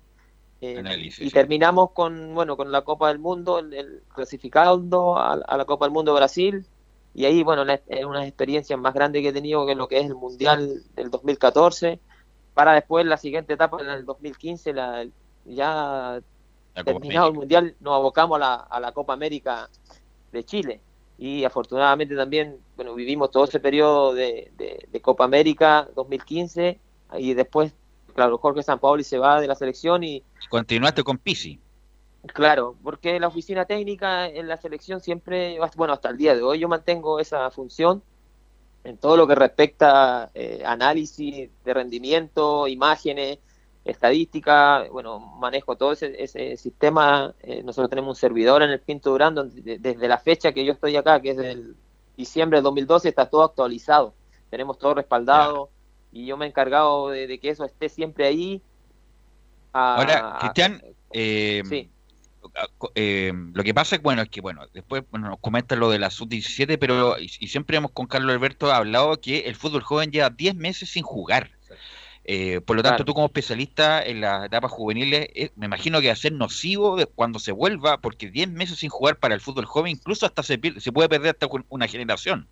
Eh, Análisis, y sí. terminamos con bueno con la Copa del Mundo, el, el- clasificando a, a la Copa del Mundo Brasil. Y ahí, bueno, es una experiencia más grande que he tenido que lo que es el Mundial del 2014. Para después, la siguiente etapa, en el 2015, la, ya La terminado el Mundial, nos abocamos a la, a la Copa América de Chile. Y afortunadamente también, bueno, vivimos todo ese periodo de, de- de Copa América 2015 y después, claro, Jorge Sampaoli se va de la selección y, Continuaste con Pisi. Claro, porque la oficina técnica en la selección siempre, bueno, hasta el día de hoy yo mantengo esa función en todo lo que respecta eh, análisis de rendimiento, imágenes, estadística, bueno, manejo todo ese, ese sistema. eh, nosotros tenemos un servidor en el Pinto Durán donde de- desde la fecha que yo estoy acá, que es del diciembre del 2012, está todo actualizado. Tenemos todo respaldado y yo me he encargado de, de que eso esté siempre ahí. a- Ahora, Cristian, eh, Sí. eh, lo que pasa es bueno es que bueno después bueno, nos comentan lo de la sub 17 pero y, y siempre hemos con Carlos Alberto hablado que el fútbol joven lleva 10 meses sin jugar Eh, por lo tanto Claro. tú como especialista en las etapas juveniles eh, me imagino que va a ser nocivo de- cuando se vuelva porque 10 meses sin jugar para el fútbol joven incluso hasta se, se puede perder hasta un- una generación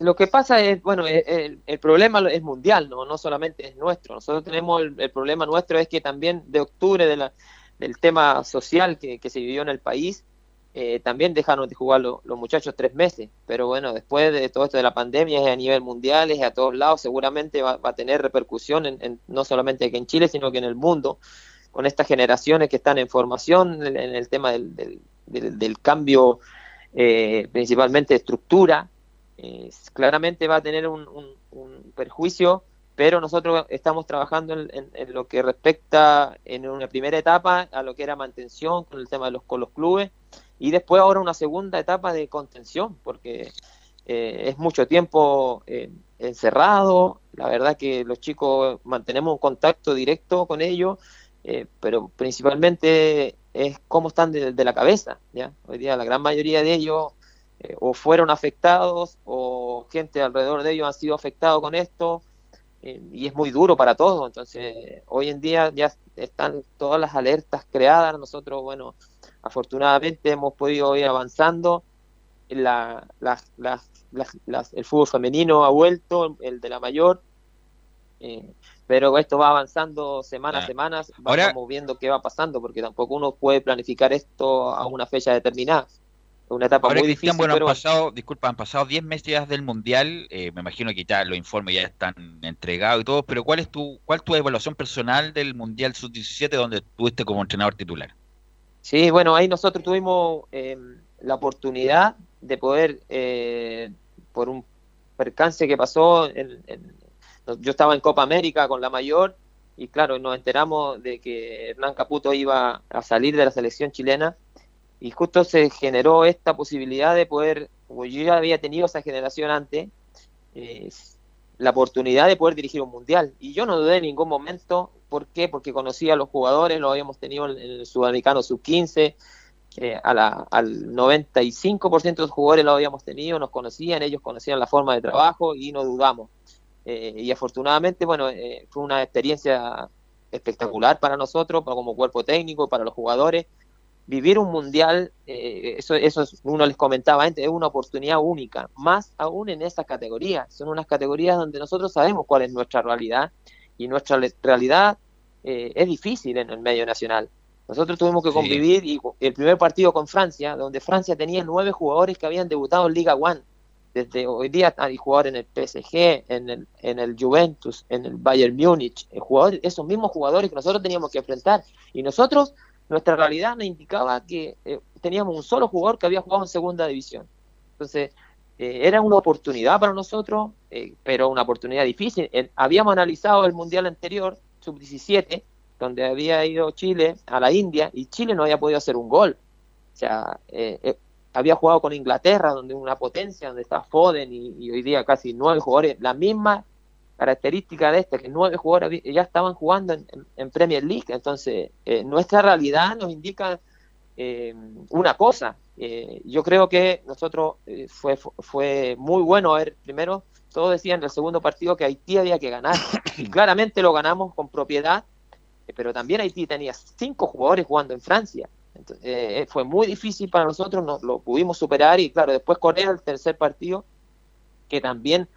Lo que pasa es, bueno, el, el- el problema es mundial, ¿no? no solamente es nuestro. Nosotros tenemos el, el problema nuestro es que también de octubre de la- del tema social que, que se vivió en el país, eh, también dejaron de jugar lo- los muchachos tres meses. Pero bueno, después de todo esto de la pandemia, es a nivel mundial, es a todos lados, seguramente va, a tener repercusión en, no solamente aquí en Chile, sino que en el mundo, con estas generaciones que están en formación, en, el tema del, del- del- cambio eh, principalmente de estructura, claramente va a tener un perjuicio, pero nosotros estamos trabajando en, en- en lo que respecta en una primera etapa a lo que era mantención con el tema de los, con los clubes y después ahora una segunda etapa de contención, porque eh, es mucho tiempo eh, encerrado, la verdad que los chicos mantenemos un contacto directo con ellos, eh, pero principalmente es cómo están de, de la cabeza, ¿ya? Hoy día la gran mayoría de ellos o fueron afectados o gente alrededor de ellos han sido afectados con esto y es muy duro para todos. Entonces, hoy en día ya están todas las alertas creadas. Nosotros, bueno, afortunadamente hemos podido ir avanzando. La, las- las- las- el fútbol femenino ha vuelto, el de la mayor. eh, pero esto va avanzando semana a Ya. semana, Ahora- vamos viendo qué va pasando, porque tampoco uno puede planificar esto a una fecha determinada. Una etapa Ahora, muy Cristian, difícil, bueno, han pasado, disculpa, han pasado 10 meses ya del Mundial, eh, me imagino que ya los informes ya están entregados y todo, pero ¿cuál es tu, cuál tu evaluación personal del Mundial Sub-17 donde estuviste como entrenador titular? Sí, bueno, ahí nosotros tuvimos eh, la oportunidad de poder, eh, por un percance que pasó, en- yo estaba en Copa América con la mayor y claro, nos enteramos de que Hernán Caputo iba a salir de la selección chilena y justo se generó esta posibilidad de poder, como yo ya había tenido esa generación antes, eh, la oportunidad de poder dirigir un mundial. Y yo no dudé en ningún momento. ¿Por qué? Porque conocía a los jugadores, lo habíamos tenido en el sudamericano sub-15, eh, al 95% de los jugadores lo habíamos tenido, nos conocían, ellos conocían la forma de trabajo y no dudamos. Eh, y afortunadamente, bueno, eh, fue una experiencia espectacular para nosotros, para como cuerpo técnico, para los jugadores. Vivir un mundial, eh, eso, eso es- uno les comentaba antes, es una oportunidad única, más aún en esas categorías. Son unas categorías donde nosotros sabemos cuál es nuestra realidad y nuestra realidad eh, es difícil en el medio nacional. Nosotros tuvimos que Sí. convivir y el primer partido con Francia, donde Francia tenía nueve jugadores que habían debutado en Liga One. Desde hoy día hay jugadores en el PSG, en el, en el Juventus, en el Bayern Múnich, eh, jugadores, esos mismos jugadores que nosotros teníamos que enfrentar. Y nosotros nuestra realidad nos indicaba que eh, teníamos un solo jugador que había jugado en segunda división. Entonces, eh, era una oportunidad para nosotros, eh, pero una oportunidad difícil. Habíamos analizado el mundial anterior, sub-17, donde había ido Chile a la India y Chile no había podido hacer un gol. O sea, había jugado con Inglaterra, donde una potencia, donde está Foden y, y hoy día casi nueve jugadores, la misma característica de este, que nueve jugadores ya estaban jugando en, en- Premier League. Entonces, eh, nuestra realidad nos indica eh, una cosa. eh, yo creo que nosotros eh, fue, fue muy bueno ver, primero, todos decían en el segundo partido que Haití había que ganar. Y claramente lo ganamos con propiedad, eh, pero también Haití tenía cinco jugadores jugando en Francia. Entonces, fue muy difícil para nosotros, nos lo pudimos superar y claro, después Corea, el tercer partido, que también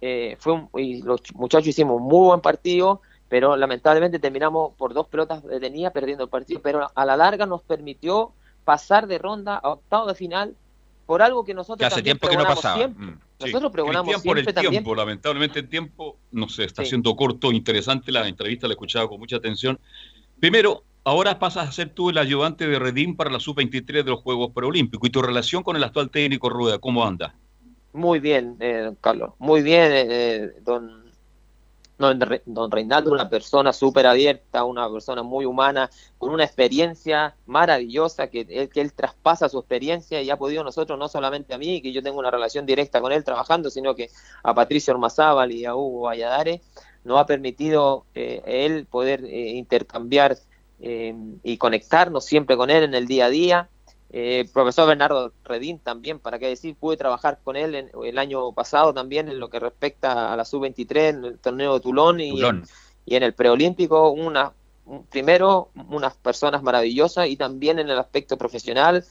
eh, fue un, y los ch- muchachos hicimos un muy buen partido, pero lamentablemente terminamos por dos pelotas detenidas perdiendo el partido, pero a la larga nos permitió pasar de ronda a octavo de final por algo que nosotros Que hace también tiempo que no pasaba. siempre. Mm, sí. Nosotros pregonamos Cristian, por el siempre también tiempo, lamentablemente el tiempo, no sé, está Sí. siendo corto, interesante la entrevista, la he escuchado con mucha atención. Primero, ahora pasas a ser tú el ayudante de Redim para la sub-23 de los Juegos Paralímpicos y tu relación con el actual técnico Rueda, ¿cómo anda? Muy bien, eh, Carlos. Muy bien, eh, don, don, Re- don Reinaldo, una persona súper abierta, una persona muy humana, con una experiencia maravillosa, que que él traspasa su experiencia y ha podido nosotros, no solamente a mí, que yo tengo una relación directa con él trabajando, sino que a Patricio Ormazábal y a Hugo Valladares, nos ha permitido eh, él poder eh, intercambiar eh, y conectarnos siempre con él en el día a día. Eh, profesor Bernardo Redín también, para qué decir, pude trabajar con él en- el año pasado también en lo que respecta a la sub-23 en el torneo de Tulón y, Tulón. En, y en el preolímpico, una, un- primero unas personas maravillosas y también en el aspecto profesional,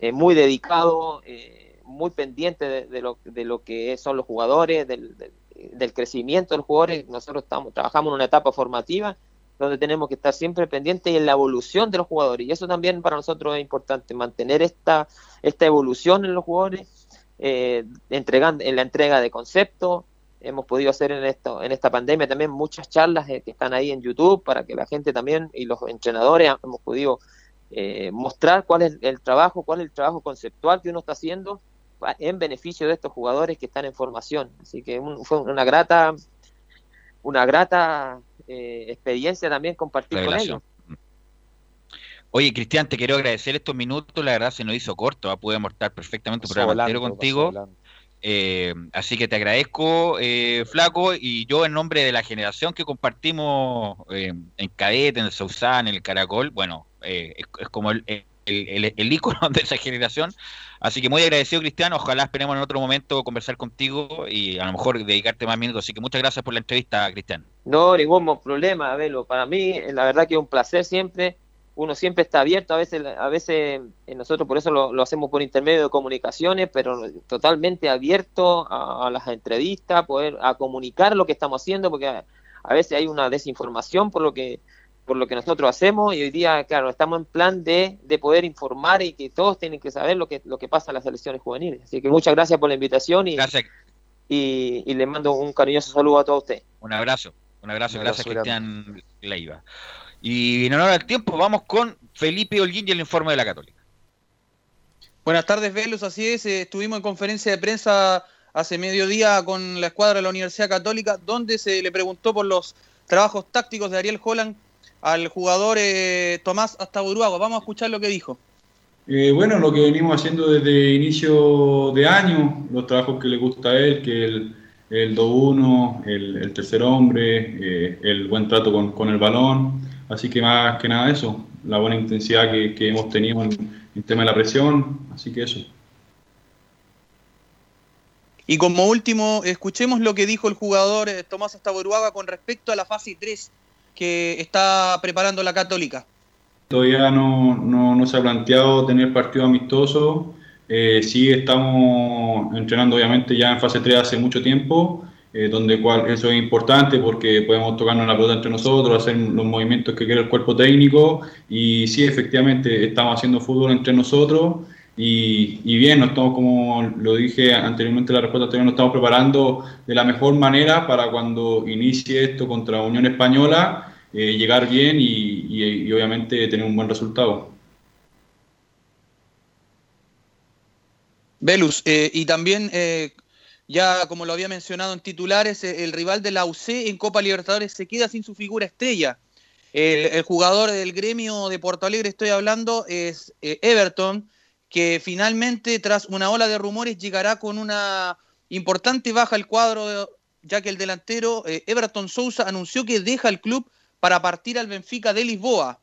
eh, muy dedicado, eh, muy pendiente de, de lo, de lo que son los jugadores, del, del- del crecimiento de los jugadores. Nosotros estamos, trabajamos en una etapa formativa donde tenemos que estar siempre pendientes en la evolución de los jugadores. Y eso también para nosotros es importante, mantener esta, esta evolución en los jugadores, eh, entregando, en la entrega de conceptos. Hemos podido hacer en, esto, en esta pandemia también muchas charlas eh, que están ahí en YouTube para que la gente también y los entrenadores hemos podido eh, mostrar cuál es el trabajo, cuál es el trabajo conceptual que uno está haciendo pa- en beneficio de estos jugadores que están en formación. Así que fue una grata, una grata eh, experiencia también compartir con Revelación. ellos. Oye, Cristian, te quiero agradecer estos minutos, la verdad se nos hizo corto, ¿ah? podemos estar perfectamente un Pasó programa entero contigo. Eh, así que te agradezco, eh, Flaco, y yo en nombre de la generación que compartimos eh, en Cadete, en el Sausán, en el Caracol, bueno, eh, es, es como el, el, el- el ícono de esa generación. Así que muy agradecido, Cristian. Ojalá esperemos en otro momento conversar contigo y a lo mejor dedicarte más minutos. Así que muchas gracias por la entrevista, Cristian. No, ningún problema, Abelo. Para mí, la verdad que es un placer siempre. Uno siempre está abierto, a veces, a veces eh, nosotros por eso lo, lo hacemos por intermedio de comunicaciones, pero totalmente abierto a, a las entrevistas, poder a comunicar lo que estamos haciendo, porque a, a veces hay una desinformación por lo que por lo que nosotros hacemos y hoy día, claro, estamos en plan de, de poder informar y que todos tienen que saber lo que lo que pasa en las selecciones juveniles. Así que muchas gracias por la invitación y, y, y les mando un cariñoso saludo a todos ustedes. Un abrazo, un abrazo, Un gracias, Cristian Leiva. Y en honor al tiempo, vamos con Felipe Holguín y el informe de la Católica. Buenas tardes, Velus. Así es, eh, estuvimos en conferencia de prensa hace mediodía con la escuadra de la Universidad Católica, donde se le preguntó por los trabajos tácticos de Ariel Holland al jugador eh, Tomás Astaburuaga. Vamos a escuchar lo que dijo. Eh, bueno, lo que venimos haciendo desde inicio de año, los trabajos que le gusta a él, que el, el 2-1, el, el tercer hombre, eh, el buen trato con, con el balón, así que más que nada eso, la buena intensidad que, que hemos tenido en el tema de la presión, así que eso. Y como último, escuchemos lo que dijo el jugador eh, Tomás Astaburuaga con respecto a la fase 3 que está preparando la Católica. Todavía no, no, no se ha planteado tener partido amistoso. Eh, sí estamos entrenando obviamente ya en fase 3 hace mucho tiempo, eh, donde cual, eso es importante porque podemos tocarnos la pelota entre nosotros, hacer los movimientos que quiere el cuerpo técnico y sí, efectivamente estamos haciendo fútbol entre nosotros y, bien, nos estamos, como lo dije anteriormente en la respuesta anterior, nos estamos preparando de la mejor manera para cuando inicie esto contra Unión Española, eh, llegar bien y, y- y obviamente tener un buen resultado. Velus, eh, y también, eh, ya como lo había mencionado en titulares, eh, el rival de la UC en Copa Libertadores se queda sin su figura estrella. El, el jugador del gremio de Porto Alegre, estoy hablando, es Everton, que finalmente, tras una ola de rumores, llegará con una importante baja al cuadro, ya que el delantero eh, Everton Sousa anunció que deja el club para partir al Benfica de Lisboa.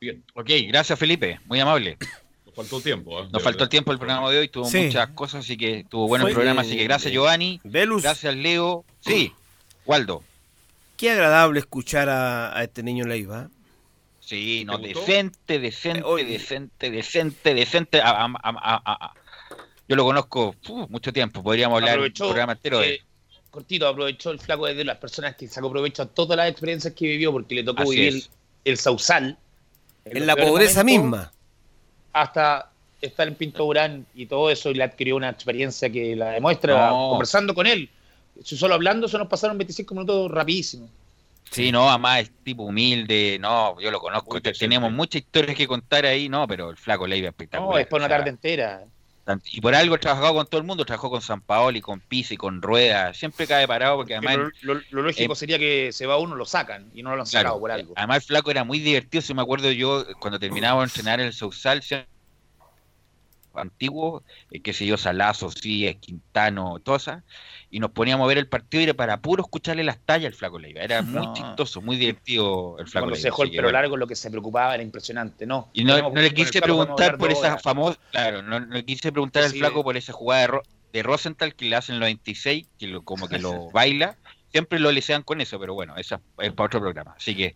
Bien. Ok, gracias Felipe, muy amable. Nos faltó tiempo. ¿eh? Nos faltó el tiempo el programa de hoy, tuvo Sí. muchas cosas, así que tuvo bueno Fue- el programa, así que gracias eh, Giovanni, Velus. gracias Leo, sí, Waldo, Qué agradable escuchar a, a este niño Leiva. Sí, no, decente, decente, Eh, decente, decente, decente, a- yo lo conozco uh, mucho tiempo, podríamos hablar un Aprovechó, programa entero de eh, cortito, aprovechó el flaco de las personas que sacó provecho a todas las experiencias que vivió porque le tocó Así vivir es. el sausal. En la pobreza misma. Hasta estar en Pinto Durán y todo eso y le adquirió una experiencia que la demuestra No. conversando con él. Solo hablando se nos pasaron 25 minutos rapidísimo. Sí, no, además es tipo humilde, no, yo lo conozco, decente. tenemos muchas historias que contar ahí, no, pero el flaco Leiva es espectacular. No, es por una o sea, tarde entera. Y por algo ha trabajado con todo el mundo, trabajó con San Paoli, con Pizzi, con Rueda, siempre cae parado porque además... Lo, lo- lo lógico eh, sería que se va uno, lo sacan y no lo han Claro, sacado por algo. Además el flaco era muy divertido, si me acuerdo yo, cuando terminaba de entrenar en el Sousal, antiguo, eh, qué sé yo, Salazo, sí, Quintano, Tosa, y nos poníamos a ver el partido y era para puro escucharle las tallas al flaco Leiva. Era muy No. chistoso, muy divertido el flaco Cuando Leiva. se dejó el pelo largo, lo que se preocupaba era impresionante, ¿no? Y no, no le quise preguntar por esa famosa, claro, no, no le quise preguntar al Sí. flaco por esa jugada de, Ro- de Rosenthal que le hacen en los 26, que lo, como que lo baila. Siempre lo licean con eso, pero bueno, eso es para otro programa. Así que,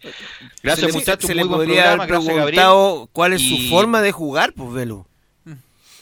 gracias se le, muchachos, se muy le buen podría programa, haber gracias Gabriel. preguntado cuál es Y- su forma de jugar, pues Velo.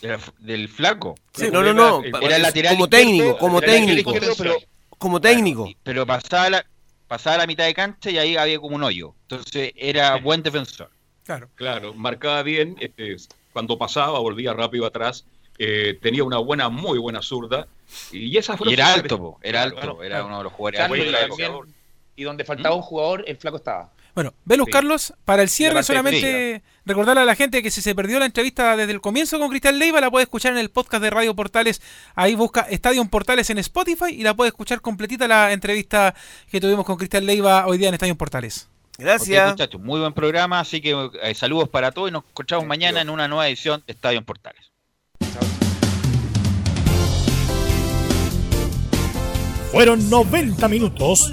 Del, del flaco. Sí, no, no, no. Era, lateral como izquierdo, técnico, como lateral técnico. pero, Como técnico. pero pasaba la, pasaba la mitad de cancha y ahí había como un hoyo. Entonces era buen defensor. Claro. Claro, marcaba bien, este, cuando pasaba, volvía rápido atrás, eh, tenía una buena, muy buena zurda, y esa fue Y era alto, po, era alto, Claro, era uno de los jugadores Claro, y, también- donde faltaba un jugador, el flaco estaba. Bueno, Velus Sí. Carlos, para el cierre solamente recordarle a la gente que si se perdió la entrevista desde el comienzo con Cristian Leiva, la puede escuchar en el podcast de Radio Portales. Ahí busca Estadio Portales en Spotify y la puede escuchar completita la entrevista que tuvimos con Cristian Leiva hoy día en Estadio Portales. Muchachos, muy buen programa, así que eh, saludos para todos y nos encontramos mañana en una nueva edición de Estadio Portales. Fueron 90 minutos